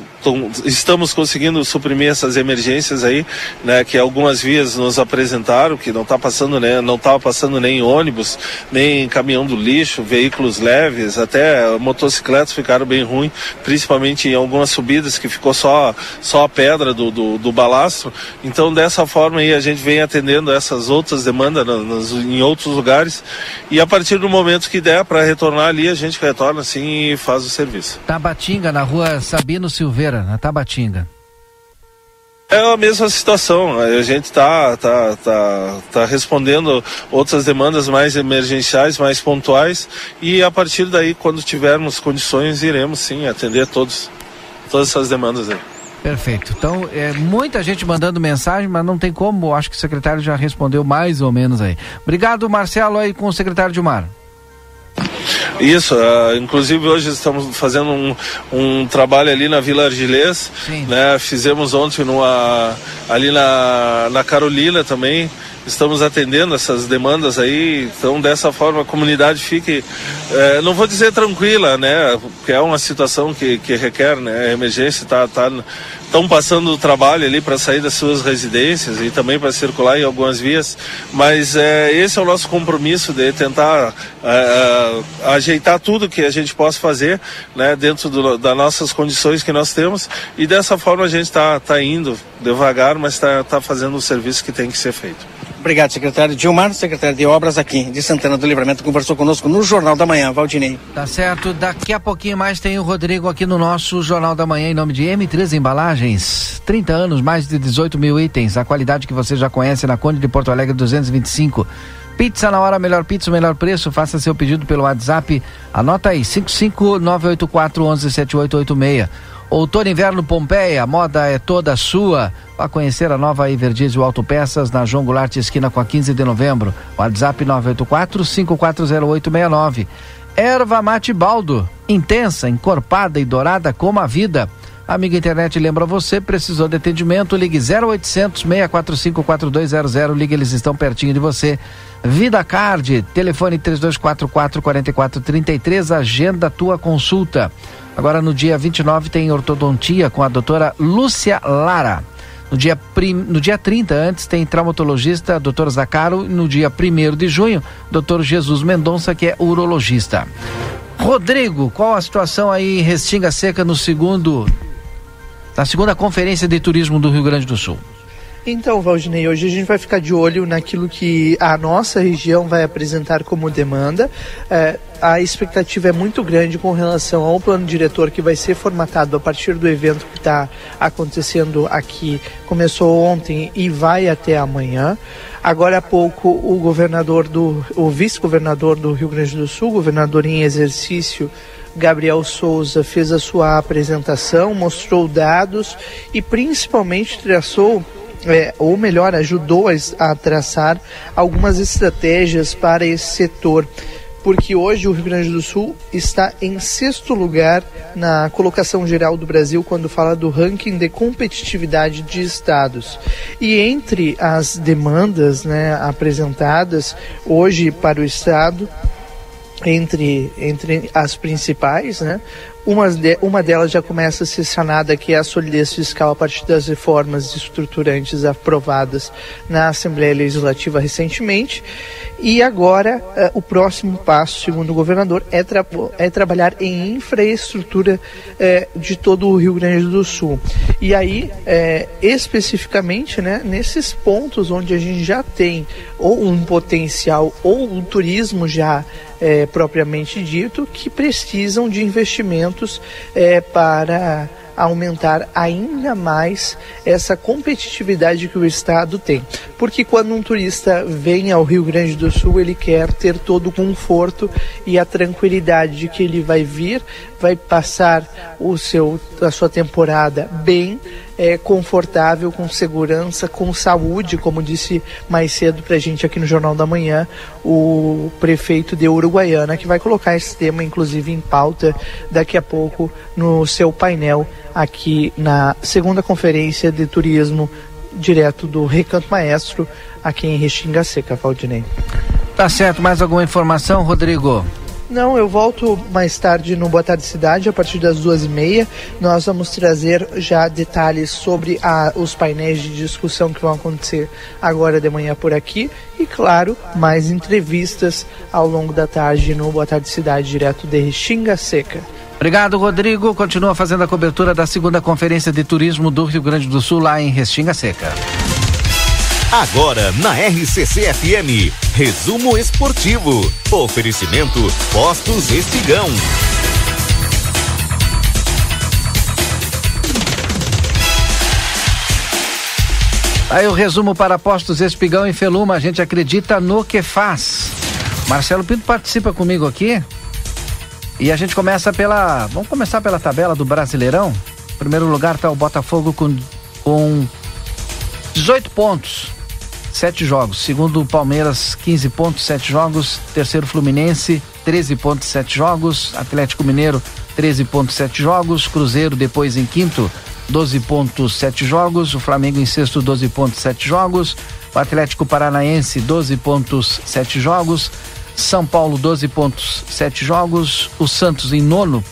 Speaker 32: estamos conseguindo suprimir essas emergências aí, né, que algumas vias nos apresentaram, que não está passando, né, não estava passando nem ônibus, nem caminhão do lixo, veículos leves, até motocicletas ficaram bem ruins, principalmente em algumas subidas que ficou só, só a pedra do, do, do balastro. Então dessa forma aí a gente vem atendendo essas outras demandas nos, em outros lugares. E a partir do momento que der para retornar ali, a gente retorna assim e faz o serviço.
Speaker 2: Tabatinga, na rua Sabino Silveira, na Tabatinga.
Speaker 32: É a mesma situação. A gente está tá, tá, tá respondendo outras demandas mais emergenciais, mais pontuais, e a partir daí, quando tivermos condições, iremos sim atender todos, todas essas demandas aí.
Speaker 2: Perfeito. Então, é muita gente mandando mensagem, mas não tem como. Acho que o secretário já respondeu mais ou menos aí. Obrigado, Marcelo, aí com o secretário de Mar.
Speaker 32: Isso, uh, inclusive hoje estamos fazendo um, um trabalho ali na Vila Argilês, né? Fizemos ontem numa, ali na, na Carolina também, estamos atendendo essas demandas aí, então dessa forma a comunidade fique, eh, não vou dizer tranquila, né, porque é uma situação que, que requer, né, emergência, tá, tá, estão passando o trabalho ali para sair das suas residências e também para circular em algumas vias, mas eh, esse é o nosso compromisso de tentar eh, ajeitar tudo que a gente possa fazer, né, dentro do, das nossas condições que nós temos e dessa forma a gente está tá indo devagar, mas está tá fazendo o serviço que tem que ser feito.
Speaker 4: Obrigado, secretário Dilmar, secretário de Obras aqui de Santana do Livramento, conversou conosco no Jornal da Manhã, Valdinei.
Speaker 2: Tá certo, daqui a pouquinho mais tem o Rodrigo aqui no nosso Jornal da Manhã em nome de M3 Embalagens. 30 anos, mais de 18 mil itens, a qualidade que você já conhece na Conde de Porto Alegre 225. Pizza na hora, melhor pizza, melhor preço. Faça seu pedido pelo WhatsApp. Anota aí: 55984117886. Outono Inverno Pompeia, moda é toda sua. Vá conhecer a nova Everdiesel Autopeças na João Goulart, esquina com a 15 de novembro. WhatsApp 984-540869. Erva Mate Baldo, intensa, encorpada e dourada como a vida. Amiga Internet lembra você, precisou de atendimento, ligue 0800 645 4200, ligue, eles estão pertinho de você. Vida Card, telefone 3244 4433, agenda tua consulta. Agora no dia 29 tem ortodontia com a doutora Lúcia Lara. No dia, prim, no dia 30, antes, tem traumatologista, doutor Zacaro. No dia 1 de junho, doutor Jesus Mendonça, que é urologista. Rodrigo, qual a situação aí em Restinga Seca no segundo, na segunda conferência de turismo do Rio Grande do Sul?
Speaker 23: Então, Valdinei, hoje a gente vai ficar de olho naquilo que a nossa região vai apresentar como demanda. É, a expectativa é muito grande com relação ao plano diretor que vai ser formatado a partir do evento que está acontecendo aqui. Começou ontem e vai até amanhã. Agora há pouco, o governador do, o vice-governador do Rio Grande do Sul, governador em exercício, Gabriel Souza fez a sua apresentação, mostrou dados e principalmente traçou é, ou melhor, ajudou a, traçar algumas estratégias para esse setor
Speaker 3: porque hoje o Rio Grande do Sul está em sexto lugar na colocação geral do Brasil quando fala do ranking de competitividade de estados. E entre as demandas né, apresentadas hoje para o estado, entre, entre as principais, né? Uma, de, uma delas já começa a ser sanada, que é a solidez fiscal a partir das reformas estruturantes aprovadas na Assembleia Legislativa recentemente. E agora, uh, o próximo passo, segundo o governador, é, tra é trabalhar em infraestrutura uh, de todo o Rio Grande do Sul. E aí, uh, especificamente, né, nesses pontos onde a gente já tem ou um potencial ou um turismo já é, propriamente dito, que precisam de investimentos é, para aumentar ainda mais essa competitividade que o estado tem. Porque quando um turista vem ao Rio Grande do Sul, ele quer ter todo o conforto e a tranquilidade de que ele vai vir, vai passar o seu a sua temporada bem, é, confortável, com segurança, com saúde, como disse mais cedo para a gente aqui no Jornal da Manhã, o prefeito de Uruguaiana, que vai colocar esse tema, inclusive, em pauta daqui a pouco no seu painel aqui na segunda conferência de turismo direto do Recanto Maestro, aqui em Restinga Seca, Valdinei.
Speaker 2: Tá certo, mais alguma informação, Rodrigo?
Speaker 3: Não, eu volto mais tarde no Boa Tarde Cidade, a partir das duas e meia. Nós vamos trazer já detalhes sobre a, os painéis de discussão que vão acontecer agora de manhã por aqui. E, claro, mais entrevistas ao longo da tarde no Boa Tarde Cidade, direto de Xinga Seca.
Speaker 2: Obrigado, Rodrigo. Continua fazendo a cobertura da segunda Conferência de Turismo do Rio Grande do Sul, lá em Restinga Seca.
Speaker 1: Agora na RCC FM, resumo esportivo. Oferecimento Postos Espigão.
Speaker 2: Aí o resumo para Postos Espigão e Feluma, a gente acredita no que faz. Marcelo Pinto participa comigo aqui. E a gente começa pela. Vamos começar pela tabela do Brasileirão. Em primeiro lugar está o Botafogo com, com 18 pontos sete jogos. Segundo Palmeiras, 15 pontos, sete jogos. Terceiro Fluminense, 13 pontos, sete jogos. Atlético Mineiro, 13 pontos, sete jogos. Cruzeiro depois em quinto, 12 pontos, sete jogos. O Flamengo em sexto, 12 pontos, sete jogos. O Atlético Paranaense, 12 pontos, sete jogos. São Paulo, 12 pontos, sete jogos. O Santos em nono,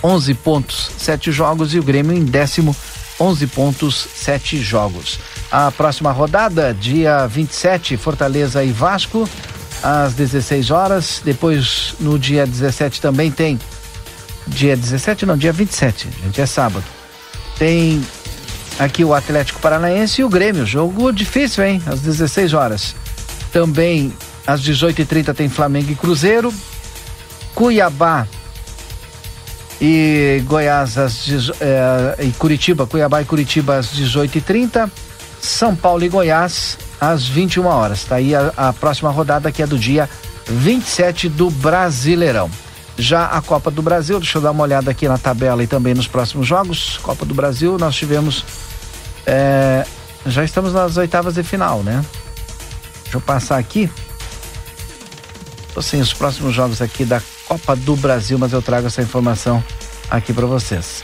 Speaker 2: 11 pontos, sete jogos. E o Grêmio em décimo, 11 pontos, sete jogos. A próxima rodada, dia 27, Fortaleza e Vasco, às 16 horas. Depois, no dia 17, também tem. Dia 17, não, dia 27, gente, é sábado. Tem aqui o Atlético Paranaense e o Grêmio. Jogo difícil, hein? Às 16 horas. Também às 18h30 tem Flamengo e Cruzeiro. Cuiabá e Goiás às, eh, e Curitiba, Cuiabá e Curitiba às 18h30. São Paulo e Goiás às 21 horas. Tá aí a, a próxima rodada que é do dia 27 do Brasileirão. Já a Copa do Brasil, deixa eu dar uma olhada aqui na tabela e também nos próximos jogos. Copa do Brasil, nós tivemos. É, já estamos nas oitavas de final, né? Deixa eu passar aqui. Tô sem os próximos jogos aqui da Copa do Brasil, mas eu trago essa informação aqui para vocês.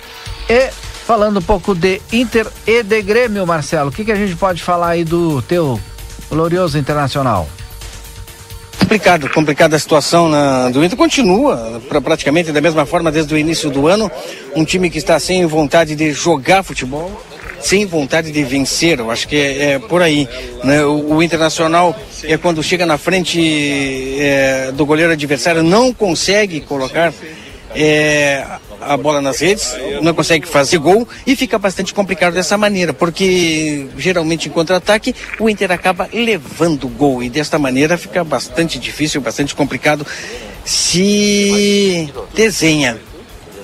Speaker 2: E Falando um pouco de Inter e de Grêmio, Marcelo, o que, que a gente pode falar aí do teu glorioso internacional?
Speaker 4: complicado, complicada a situação na, do Inter. Continua pra, praticamente da mesma forma desde o início do ano. Um time que está sem vontade de jogar futebol, sem vontade de vencer. Eu acho que é, é por aí. Né? O, o, Internacional é quando chega na frente é, do goleiro adversário, não consegue colocar é, a bola nas redes, não consegue fazer gol e fica bastante complicado dessa maneira, porque geralmente em contra-ataque o Inter acaba levando o gol e desta maneira fica bastante difícil, bastante complicado. Se desenha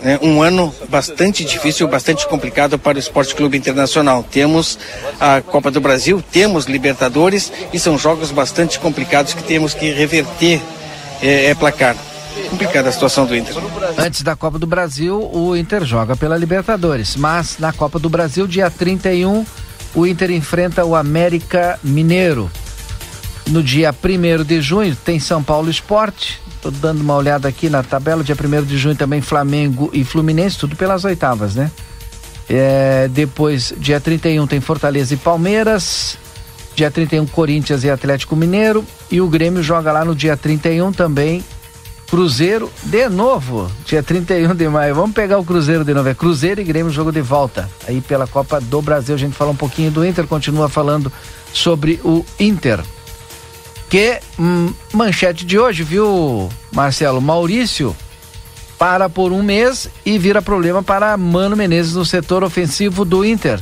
Speaker 4: né, um ano bastante difícil, bastante complicado para o Esporte Clube Internacional. Temos a Copa do Brasil, temos Libertadores e são jogos bastante complicados que temos que reverter é, é placar complicada a situação do Inter.
Speaker 2: Antes da Copa do Brasil, o Inter joga pela Libertadores, mas na Copa do Brasil, dia 31, o Inter enfrenta o América Mineiro. No dia 1 de junho tem São Paulo Esporte, Tô dando uma olhada aqui na tabela, dia 1 de junho também Flamengo e Fluminense, tudo pelas oitavas, né? É, depois, dia 31 tem Fortaleza e Palmeiras. Dia 31, Corinthians e Atlético Mineiro. E o Grêmio joga lá no dia 31 também. Cruzeiro de novo, dia 31 de maio. Vamos pegar o Cruzeiro de novo. É Cruzeiro e Grêmio jogo de volta. Aí pela Copa do Brasil a gente fala um pouquinho do Inter, continua falando sobre o Inter. Que hum, manchete de hoje, viu, Marcelo? Maurício para por um mês e vira problema para Mano Menezes no setor ofensivo do Inter.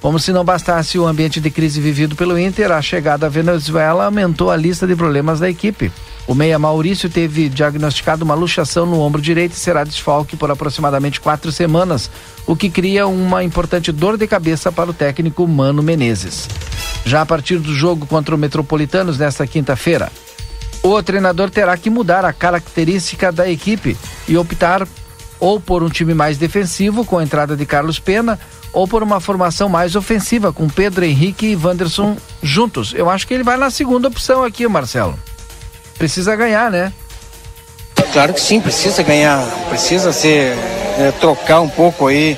Speaker 2: Como se não bastasse o ambiente de crise vivido pelo Inter, a chegada à Venezuela aumentou a lista de problemas da equipe. O meia Maurício teve diagnosticado uma luxação no ombro direito e será desfalque por aproximadamente quatro semanas, o que cria uma importante dor de cabeça para o técnico Mano Menezes. Já a partir do jogo contra o Metropolitanos nesta quinta-feira, o treinador terá que mudar a característica da equipe e optar ou por um time mais defensivo com a entrada de Carlos Pena ou por uma formação mais ofensiva com Pedro Henrique e Wanderson juntos. Eu acho que ele vai na segunda opção aqui, Marcelo. Precisa ganhar, né?
Speaker 4: Claro que sim, precisa ganhar, precisa ser é, trocar um pouco aí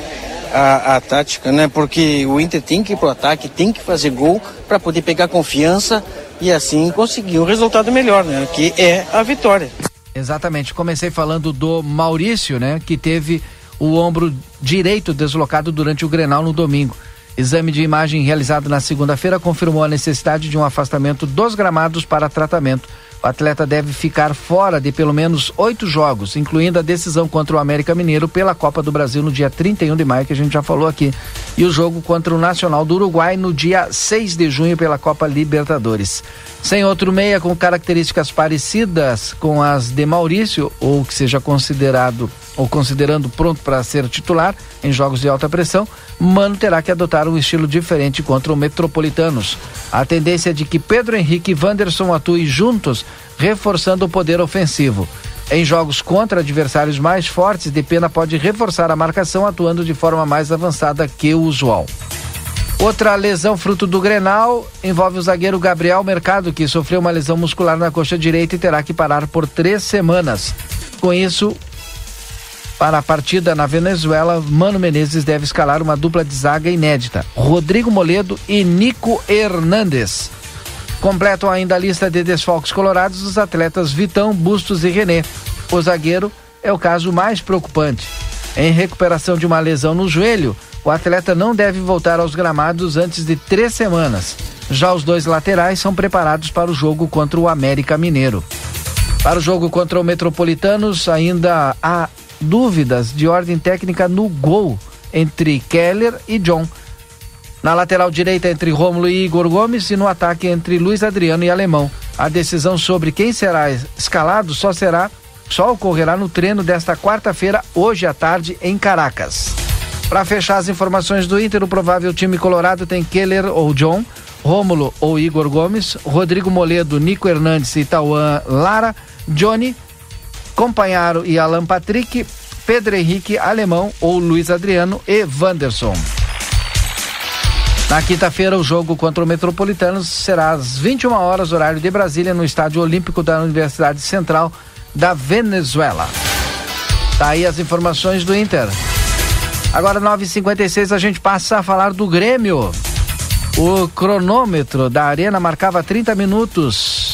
Speaker 4: a, a, tática, né? Porque o Inter tem que ir pro ataque, tem que fazer gol para poder pegar confiança e assim conseguir um resultado melhor, né? Que é a vitória.
Speaker 2: Exatamente. Comecei falando do Maurício, né? Que teve o ombro direito deslocado durante o Grenal no domingo. Exame de imagem realizado na segunda-feira confirmou a necessidade de um afastamento dos gramados para tratamento. O atleta deve ficar fora de pelo menos oito jogos, incluindo a decisão contra o América Mineiro pela Copa do Brasil no dia 31 de maio, que a gente já falou aqui, e o jogo contra o Nacional do Uruguai no dia 6 de junho pela Copa Libertadores. Sem outro meia com características parecidas com as de Maurício, ou que seja considerado ou considerando pronto para ser titular em jogos de alta pressão, Mano terá que adotar um estilo diferente contra o Metropolitanos. A tendência é de que Pedro Henrique e Wanderson atuem juntos, reforçando o poder ofensivo. Em jogos contra adversários mais fortes, Depena pode reforçar a marcação atuando de forma mais avançada que o usual. Outra lesão fruto do Grenal envolve o zagueiro Gabriel Mercado, que sofreu uma lesão muscular na coxa direita e terá que parar por três semanas. Com isso, para a partida na Venezuela, Mano Menezes deve escalar uma dupla de zaga inédita: Rodrigo Moledo e Nico Hernandes. Completam ainda a lista de desfalques colorados os atletas Vitão, Bustos e René. O zagueiro é o caso mais preocupante. Em recuperação de uma lesão no joelho, o atleta não deve voltar aos gramados antes de três semanas. Já os dois laterais são preparados para o jogo contra o América Mineiro. Para o jogo contra o Metropolitanos, ainda há dúvidas de ordem técnica no gol entre Keller e John. Na lateral direita entre Rômulo e Igor Gomes e no ataque entre Luiz Adriano e Alemão. A decisão sobre quem será escalado só será só ocorrerá no treino desta quarta-feira, hoje à tarde, em Caracas. Para fechar as informações do Inter, o provável time colorado tem Keller ou John, Rômulo ou Igor Gomes, Rodrigo Moledo, Nico Hernandes e Tauan Lara, Johnny, Companharo e Alan Patrick, Pedro Henrique, Alemão ou Luiz Adriano e Wanderson. Na quinta-feira, o jogo contra o Metropolitanos será às 21 horas, horário de Brasília, no Estádio Olímpico da Universidade Central da Venezuela. Tá aí as informações do Inter. Agora, 9h56, a gente passa a falar do Grêmio. O cronômetro da Arena marcava 30 minutos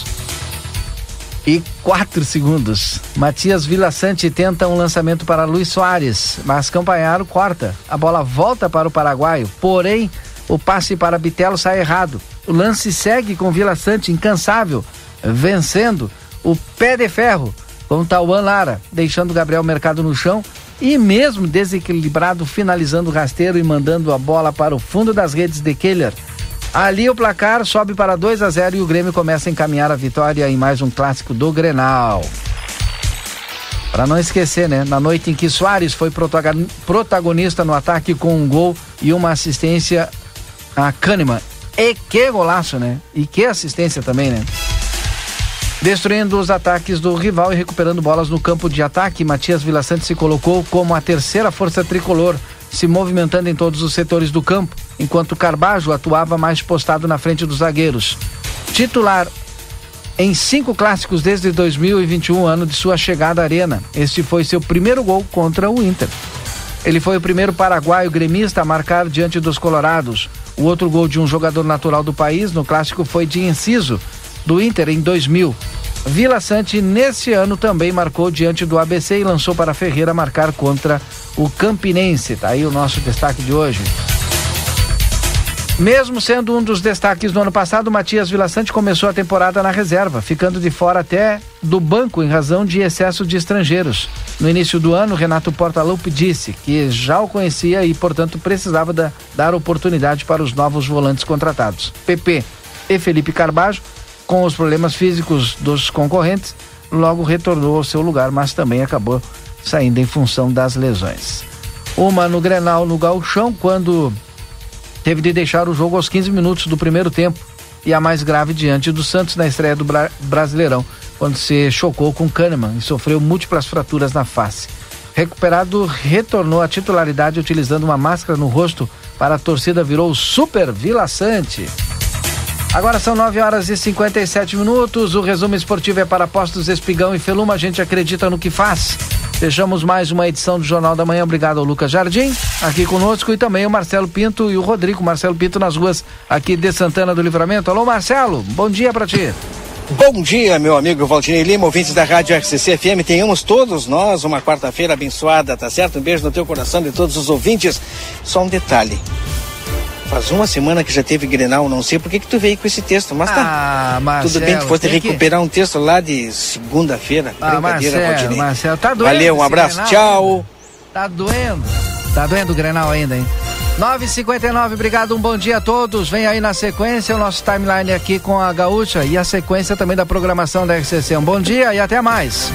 Speaker 2: e 4 segundos. Matias Vila Sante tenta um lançamento para Luiz Soares, mas Campanharo corta. A bola volta para o paraguaio, porém o passe para Bitelo sai errado. O lance segue com Vila Sante incansável, vencendo o pé de ferro com Tauan Lara, deixando Gabriel Mercado no chão e mesmo desequilibrado finalizando o rasteiro e mandando a bola para o fundo das redes de Keller. Ali o placar sobe para 2 a 0 e o Grêmio começa a encaminhar a vitória em mais um clássico do Grenal. Para não esquecer, né? Na noite em que Soares foi protagonista no ataque com um gol e uma assistência a Kahneman. E que golaço, né? E que assistência também, né? Destruindo os ataques do rival e recuperando bolas no campo de ataque, Matias Vilaçante se colocou como a terceira força tricolor se movimentando em todos os setores do campo, enquanto Carbajo atuava mais postado na frente dos zagueiros. Titular em cinco clássicos desde 2021, ano de sua chegada à Arena. Este foi seu primeiro gol contra o Inter. Ele foi o primeiro paraguaio gremista a marcar diante dos Colorados. O outro gol de um jogador natural do país no clássico foi de Inciso, do Inter, em 2000. Vila Sante, nesse ano, também marcou diante do ABC e lançou para Ferreira marcar contra o Campinense. Tá aí o nosso destaque de hoje. Mesmo sendo um dos destaques do ano passado, Matias Vilaçante começou a temporada na reserva, ficando de fora até do banco em razão de excesso de estrangeiros. No início do ano, Renato Portaluppi disse que já o conhecia e, portanto, precisava da, dar oportunidade para os novos volantes contratados. PP e Felipe Carbajo, com os problemas físicos dos concorrentes, logo retornou ao seu lugar, mas também acabou saindo em função das lesões. Uma no Grenal no Galchão, quando teve de deixar o jogo aos 15 minutos do primeiro tempo e a mais grave diante do Santos na estreia do Bra Brasileirão, quando se chocou com Kahneman e sofreu múltiplas fraturas na face. Recuperado, retornou à titularidade utilizando uma máscara no rosto para a torcida virou Super Vila Sante. Agora são 9 horas e 57 minutos. O resumo esportivo é para Postos Espigão e Feluma. A gente acredita no que faz. Fechamos mais uma edição do Jornal da Manhã. Obrigado ao Lucas Jardim, aqui conosco, e também o Marcelo Pinto e o Rodrigo Marcelo Pinto nas ruas aqui de Santana do Livramento. Alô, Marcelo, bom dia para ti.
Speaker 4: Bom dia, meu amigo Valdinei Lima, ouvintes da Rádio RCC FM. Tenhamos todos nós uma quarta-feira abençoada, tá certo? Um beijo no teu coração de todos os ouvintes. Só um detalhe. Faz uma semana que já teve Grenal, não sei por que que tu veio com esse texto, mas tá.
Speaker 2: Ah, Marcelo,
Speaker 4: Tudo bem, tu fosse
Speaker 2: tem que-
Speaker 4: recuperar um texto lá de segunda-feira.
Speaker 2: Ah,
Speaker 4: Brincadeira,
Speaker 2: Marcelo. Marcelo, tá doendo.
Speaker 4: Valeu, um abraço,
Speaker 2: Grenal
Speaker 4: tchau.
Speaker 2: Tá doendo. Tá doendo o Grenal ainda, hein? 9h59, obrigado, um bom dia a todos. Vem aí na sequência o nosso timeline aqui com a Gaúcha e a sequência também da programação da RCC. Um bom dia e até mais.